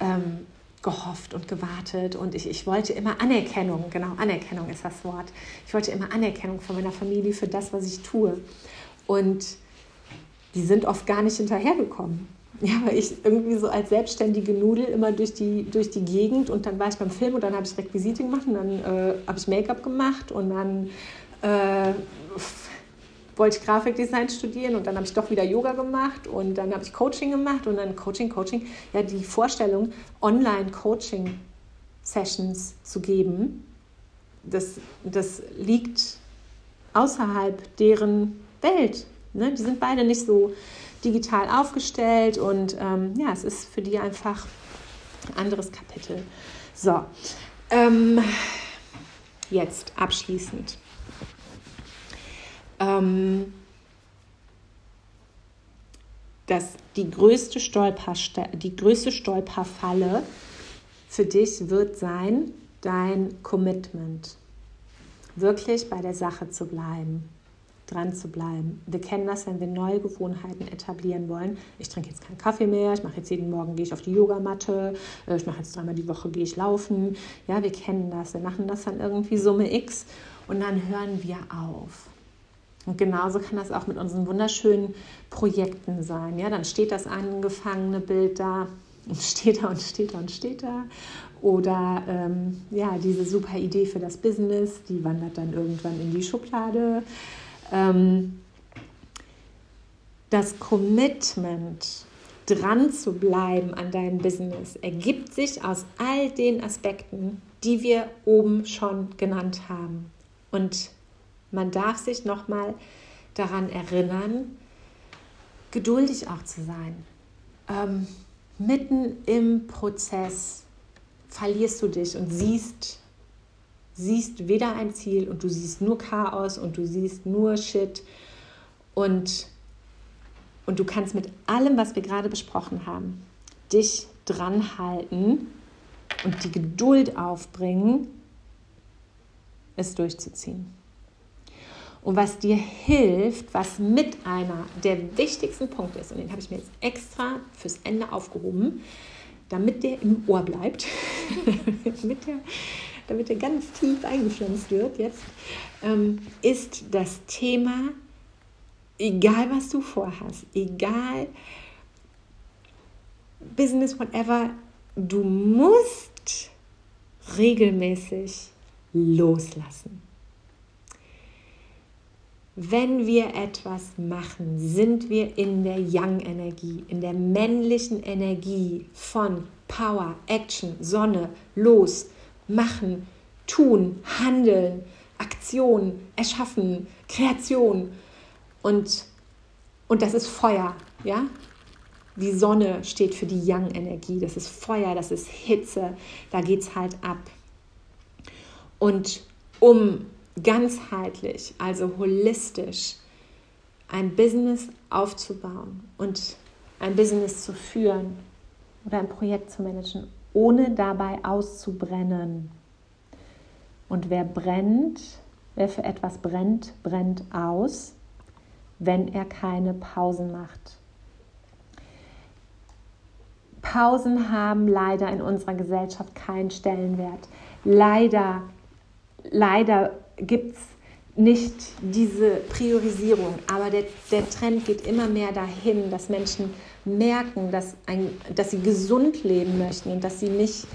ähm, gehofft und gewartet und ich, ich wollte immer Anerkennung, genau, Anerkennung ist das Wort. Ich wollte immer Anerkennung von meiner Familie für das, was ich tue. Und die sind oft gar nicht hinterhergekommen. Ja, weil ich irgendwie so als selbstständige Nudel immer durch die, durch die Gegend und dann war ich beim Film und dann habe ich Requisite gemacht und dann äh, habe ich Make-up gemacht und dann äh, wollte ich Grafikdesign studieren und dann habe ich doch wieder Yoga gemacht und dann habe ich Coaching gemacht und dann Coaching, Coaching. Ja, die Vorstellung, Online-Coaching-Sessions zu geben, das, das liegt außerhalb deren Welt. Ne? Die sind beide nicht so digital aufgestellt und ähm, ja, es ist für die einfach ein anderes Kapitel. So, ähm, jetzt abschließend ähm, dass die größte, die größte Stolperfalle für dich wird sein, dein Commitment. Wirklich bei der Sache zu bleiben, dran zu bleiben. Wir kennen das, wenn wir neue Gewohnheiten etablieren wollen. Ich trinke jetzt keinen Kaffee mehr, ich mache jetzt jeden Morgen, gehe ich auf die Yogamatte, äh, ich mache jetzt dreimal die Woche, gehe ich laufen. Ja, wir kennen das. Wir machen das dann irgendwie Summe X und dann hören wir auf. Und genauso kann das auch mit unseren wunderschönen Projekten sein. Ja, dann steht das angefangene Bild da und steht da und steht da und steht da. Oder ähm, ja, diese super Idee für das Business, die wandert dann irgendwann in die Schublade. Ähm, das Commitment, dran zu bleiben an deinem Business, ergibt sich aus all den Aspekten, die wir oben schon genannt haben. Und man darf sich nochmal daran erinnern, geduldig auch zu sein. Ähm, mitten im Prozess verlierst du dich und siehst, siehst weder ein Ziel und du siehst nur Chaos und du siehst nur Shit und, und du kannst mit allem, was wir gerade besprochen haben, dich dran halten und die Geduld aufbringen, es durchzuziehen. Und was dir hilft, was mit einer der wichtigsten Punkte ist, und den habe ich mir jetzt extra fürs Ende aufgehoben, damit der im Ohr bleibt, damit, der, damit der ganz tief eingepflanzt wird jetzt, ähm, ist das Thema, egal was du vorhast, egal Business, whatever, du musst regelmäßig loslassen. Wenn wir etwas machen, sind wir in der Yang-Energie, in der männlichen Energie von Power, Action, Sonne, los, machen, tun, handeln, Aktion, erschaffen, Kreation. Und, und das ist Feuer, ja? Die Sonne steht für die Yang-Energie. Das ist Feuer, das ist Hitze. Da geht es halt ab. Und um ganzheitlich, also holistisch, ein Business aufzubauen und ein Business zu führen oder ein Projekt zu managen, ohne dabei auszubrennen. Und wer brennt, wer für etwas brennt, brennt aus, wenn er keine Pausen macht. Pausen haben leider in unserer Gesellschaft keinen Stellenwert. Leider, leider gibt es nicht diese Priorisierung, aber der, der Trend geht immer mehr dahin, dass Menschen merken, dass, ein, dass sie gesund leben möchten und dass sie nicht,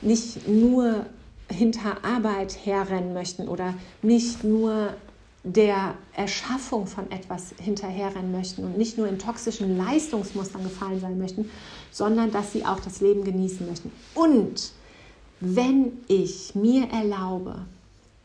nicht nur hinter Arbeit herrennen möchten oder nicht nur der Erschaffung von etwas hinterherrennen möchten und nicht nur in toxischen Leistungsmustern gefallen sein möchten, sondern dass sie auch das Leben genießen möchten. Und wenn ich mir erlaube,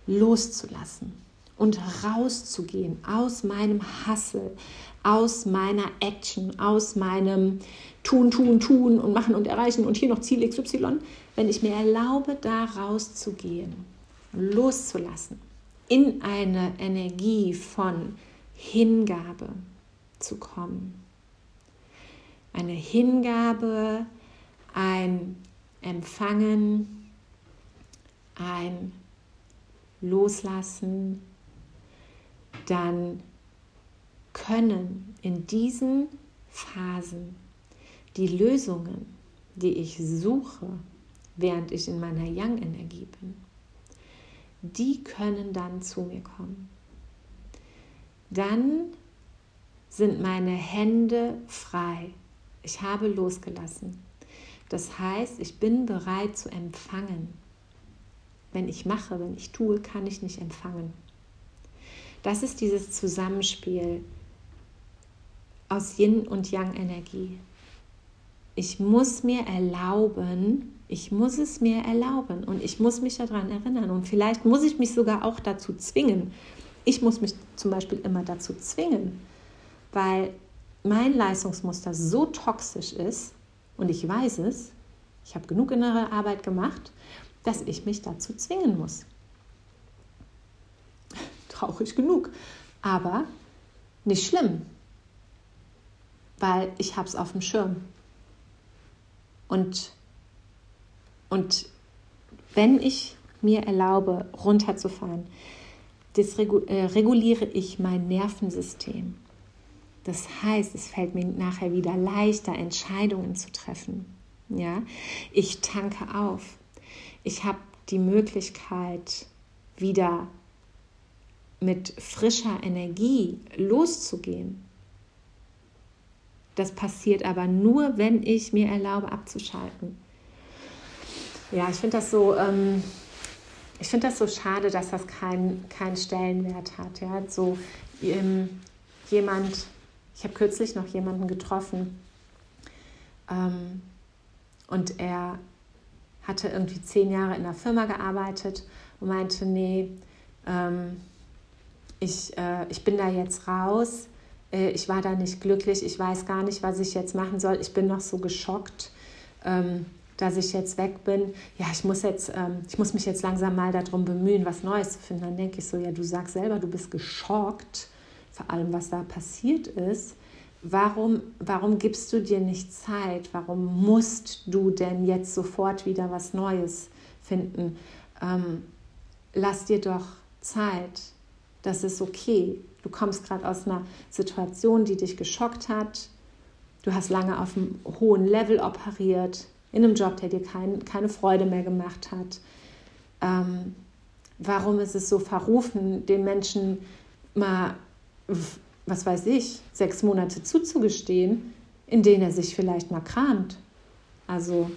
loszulassen und rauszugehen aus meinem Hassel, aus meiner Action, aus meinem Tun, Tun, Tun und Machen und Erreichen und hier noch Ziel XY, wenn ich mir erlaube, da rauszugehen, loszulassen, in eine Energie von Hingabe zu kommen. Eine Hingabe, ein Empfangen, ein loslassen, dann können in diesen Phasen die Lösungen, die ich suche, während ich in meiner Yang-Energie bin, die können dann zu mir kommen. Dann sind meine Hände frei. Ich habe losgelassen. Das heißt, ich bin bereit zu empfangen wenn ich mache, wenn ich tue, kann ich nicht empfangen. Das ist dieses Zusammenspiel aus Yin und Yang Energie. Ich muss mir erlauben, ich muss es mir erlauben und ich muss mich daran erinnern und vielleicht muss ich mich sogar auch dazu zwingen. Ich muss mich zum Beispiel immer dazu zwingen, weil mein Leistungsmuster so toxisch ist und ich weiß es, ich habe genug innere Arbeit gemacht dass ich mich dazu zwingen muss. Traurig genug. Aber nicht schlimm, weil ich habe es auf dem Schirm. Und, und wenn ich mir erlaube, runterzufahren, das äh, reguliere ich mein Nervensystem. Das heißt, es fällt mir nachher wieder leichter, Entscheidungen zu treffen. Ja, ich tanke auf. Ich habe die Möglichkeit, wieder mit frischer Energie loszugehen. Das passiert aber nur, wenn ich mir erlaube, abzuschalten. Ja, ich finde das so, ähm, ich das so schade, dass das keinen kein Stellenwert hat. Ja, so ähm, jemand, ich habe kürzlich noch jemanden getroffen ähm, und er hatte irgendwie zehn Jahre in der Firma gearbeitet und meinte, nee, ähm, ich, äh, ich bin da jetzt raus, äh, ich war da nicht glücklich, ich weiß gar nicht, was ich jetzt machen soll, ich bin noch so geschockt, ähm, dass ich jetzt weg bin. Ja, ich muss, jetzt, ähm, ich muss mich jetzt langsam mal darum bemühen, was Neues zu finden. Dann denke ich so, ja, du sagst selber, du bist geschockt, vor allem was da passiert ist. Warum, warum gibst du dir nicht Zeit? Warum musst du denn jetzt sofort wieder was Neues finden? Ähm, lass dir doch Zeit. Das ist okay. Du kommst gerade aus einer Situation, die dich geschockt hat. Du hast lange auf einem hohen Level operiert, in einem Job, der dir kein, keine Freude mehr gemacht hat. Ähm, warum ist es so verrufen, den Menschen mal, was weiß ich, sechs Monate zuzugestehen, in denen er sich vielleicht mal kramt? Also,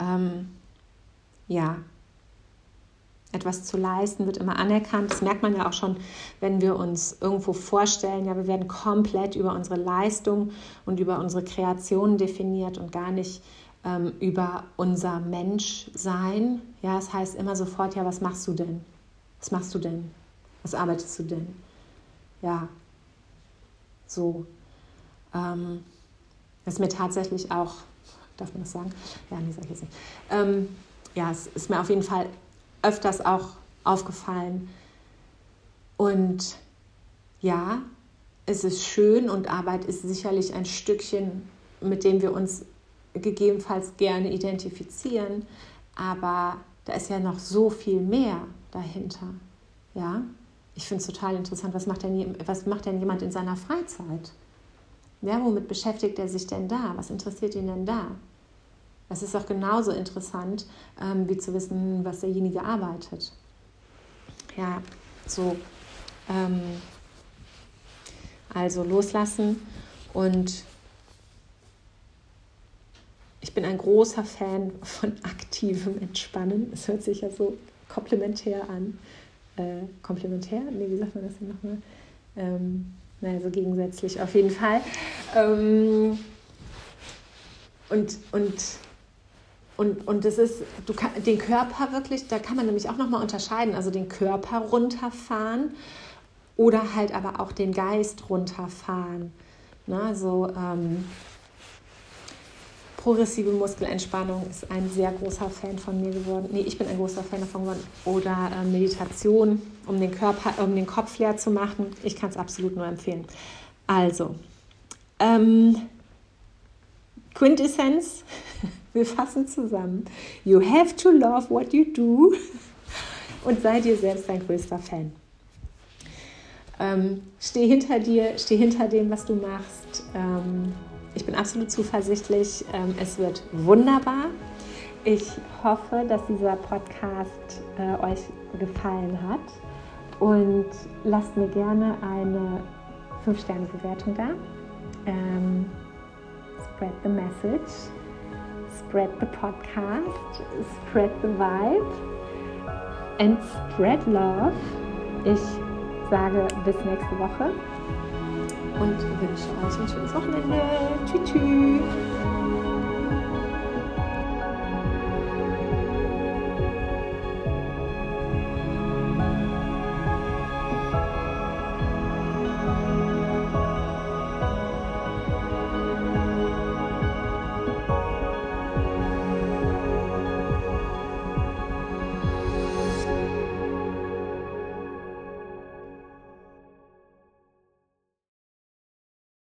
ähm, ja, etwas zu leisten, wird immer anerkannt. Das merkt man ja auch schon, wenn wir uns irgendwo vorstellen, ja, wir werden komplett über unsere Leistung und über unsere Kreation definiert und gar nicht ähm, über unser Menschsein. Ja, es das heißt immer sofort, ja, was machst du denn? Was machst du denn? Was arbeitest du denn? Ja, so. Ähm, das ist mir tatsächlich auch, darf man das sagen? Ja, nee, sag ich jetzt nicht. Ähm, ja, es ist mir auf jeden Fall öfters auch aufgefallen. Und ja, es ist schön und Arbeit ist sicherlich ein Stückchen, mit dem wir uns gegebenenfalls gerne identifizieren, aber da ist ja noch so viel mehr dahinter. Ja, ich finde es total interessant. Was macht, denn, was macht denn jemand in seiner Freizeit? Ja, womit beschäftigt er sich denn da? Was interessiert ihn denn da? Das ist auch genauso interessant, ähm, wie zu wissen, was derjenige arbeitet. Ja, so. Ähm, also loslassen und ich bin ein großer Fan von aktivem Entspannen. Es hört sich ja so komplementär an. Äh, komplementär? Nee, wie sagt man das denn nochmal? Ähm, naja, so gegensätzlich auf jeden Fall. Ähm, und, und und, und das ist, du kann, den Körper wirklich, da kann man nämlich auch nochmal unterscheiden, also den Körper runterfahren oder halt aber auch den Geist runterfahren. Ne? Also ähm, progressive Muskelentspannung ist ein sehr großer Fan von mir geworden. Nee, ich bin ein großer Fan davon geworden. Oder äh, Meditation, um den Körper, um den Kopf leer zu machen. Ich kann es absolut nur empfehlen. Also, ähm, Quintessenz wir fassen zusammen. You have to love what you do und sei dir selbst dein größter Fan. Ähm, steh hinter dir, steh hinter dem, was du machst. Ähm, ich bin absolut zuversichtlich. Ähm, es wird wunderbar. Ich hoffe, dass dieser Podcast äh, euch gefallen hat. Und lasst mir gerne eine 5-Sterne-Bewertung da. Ähm, spread the message spread the podcast, spread the vibe and spread love. Ich sage bis nächste Woche und wünsche euch ein schönes Wochenende. Tschüss. tschüss.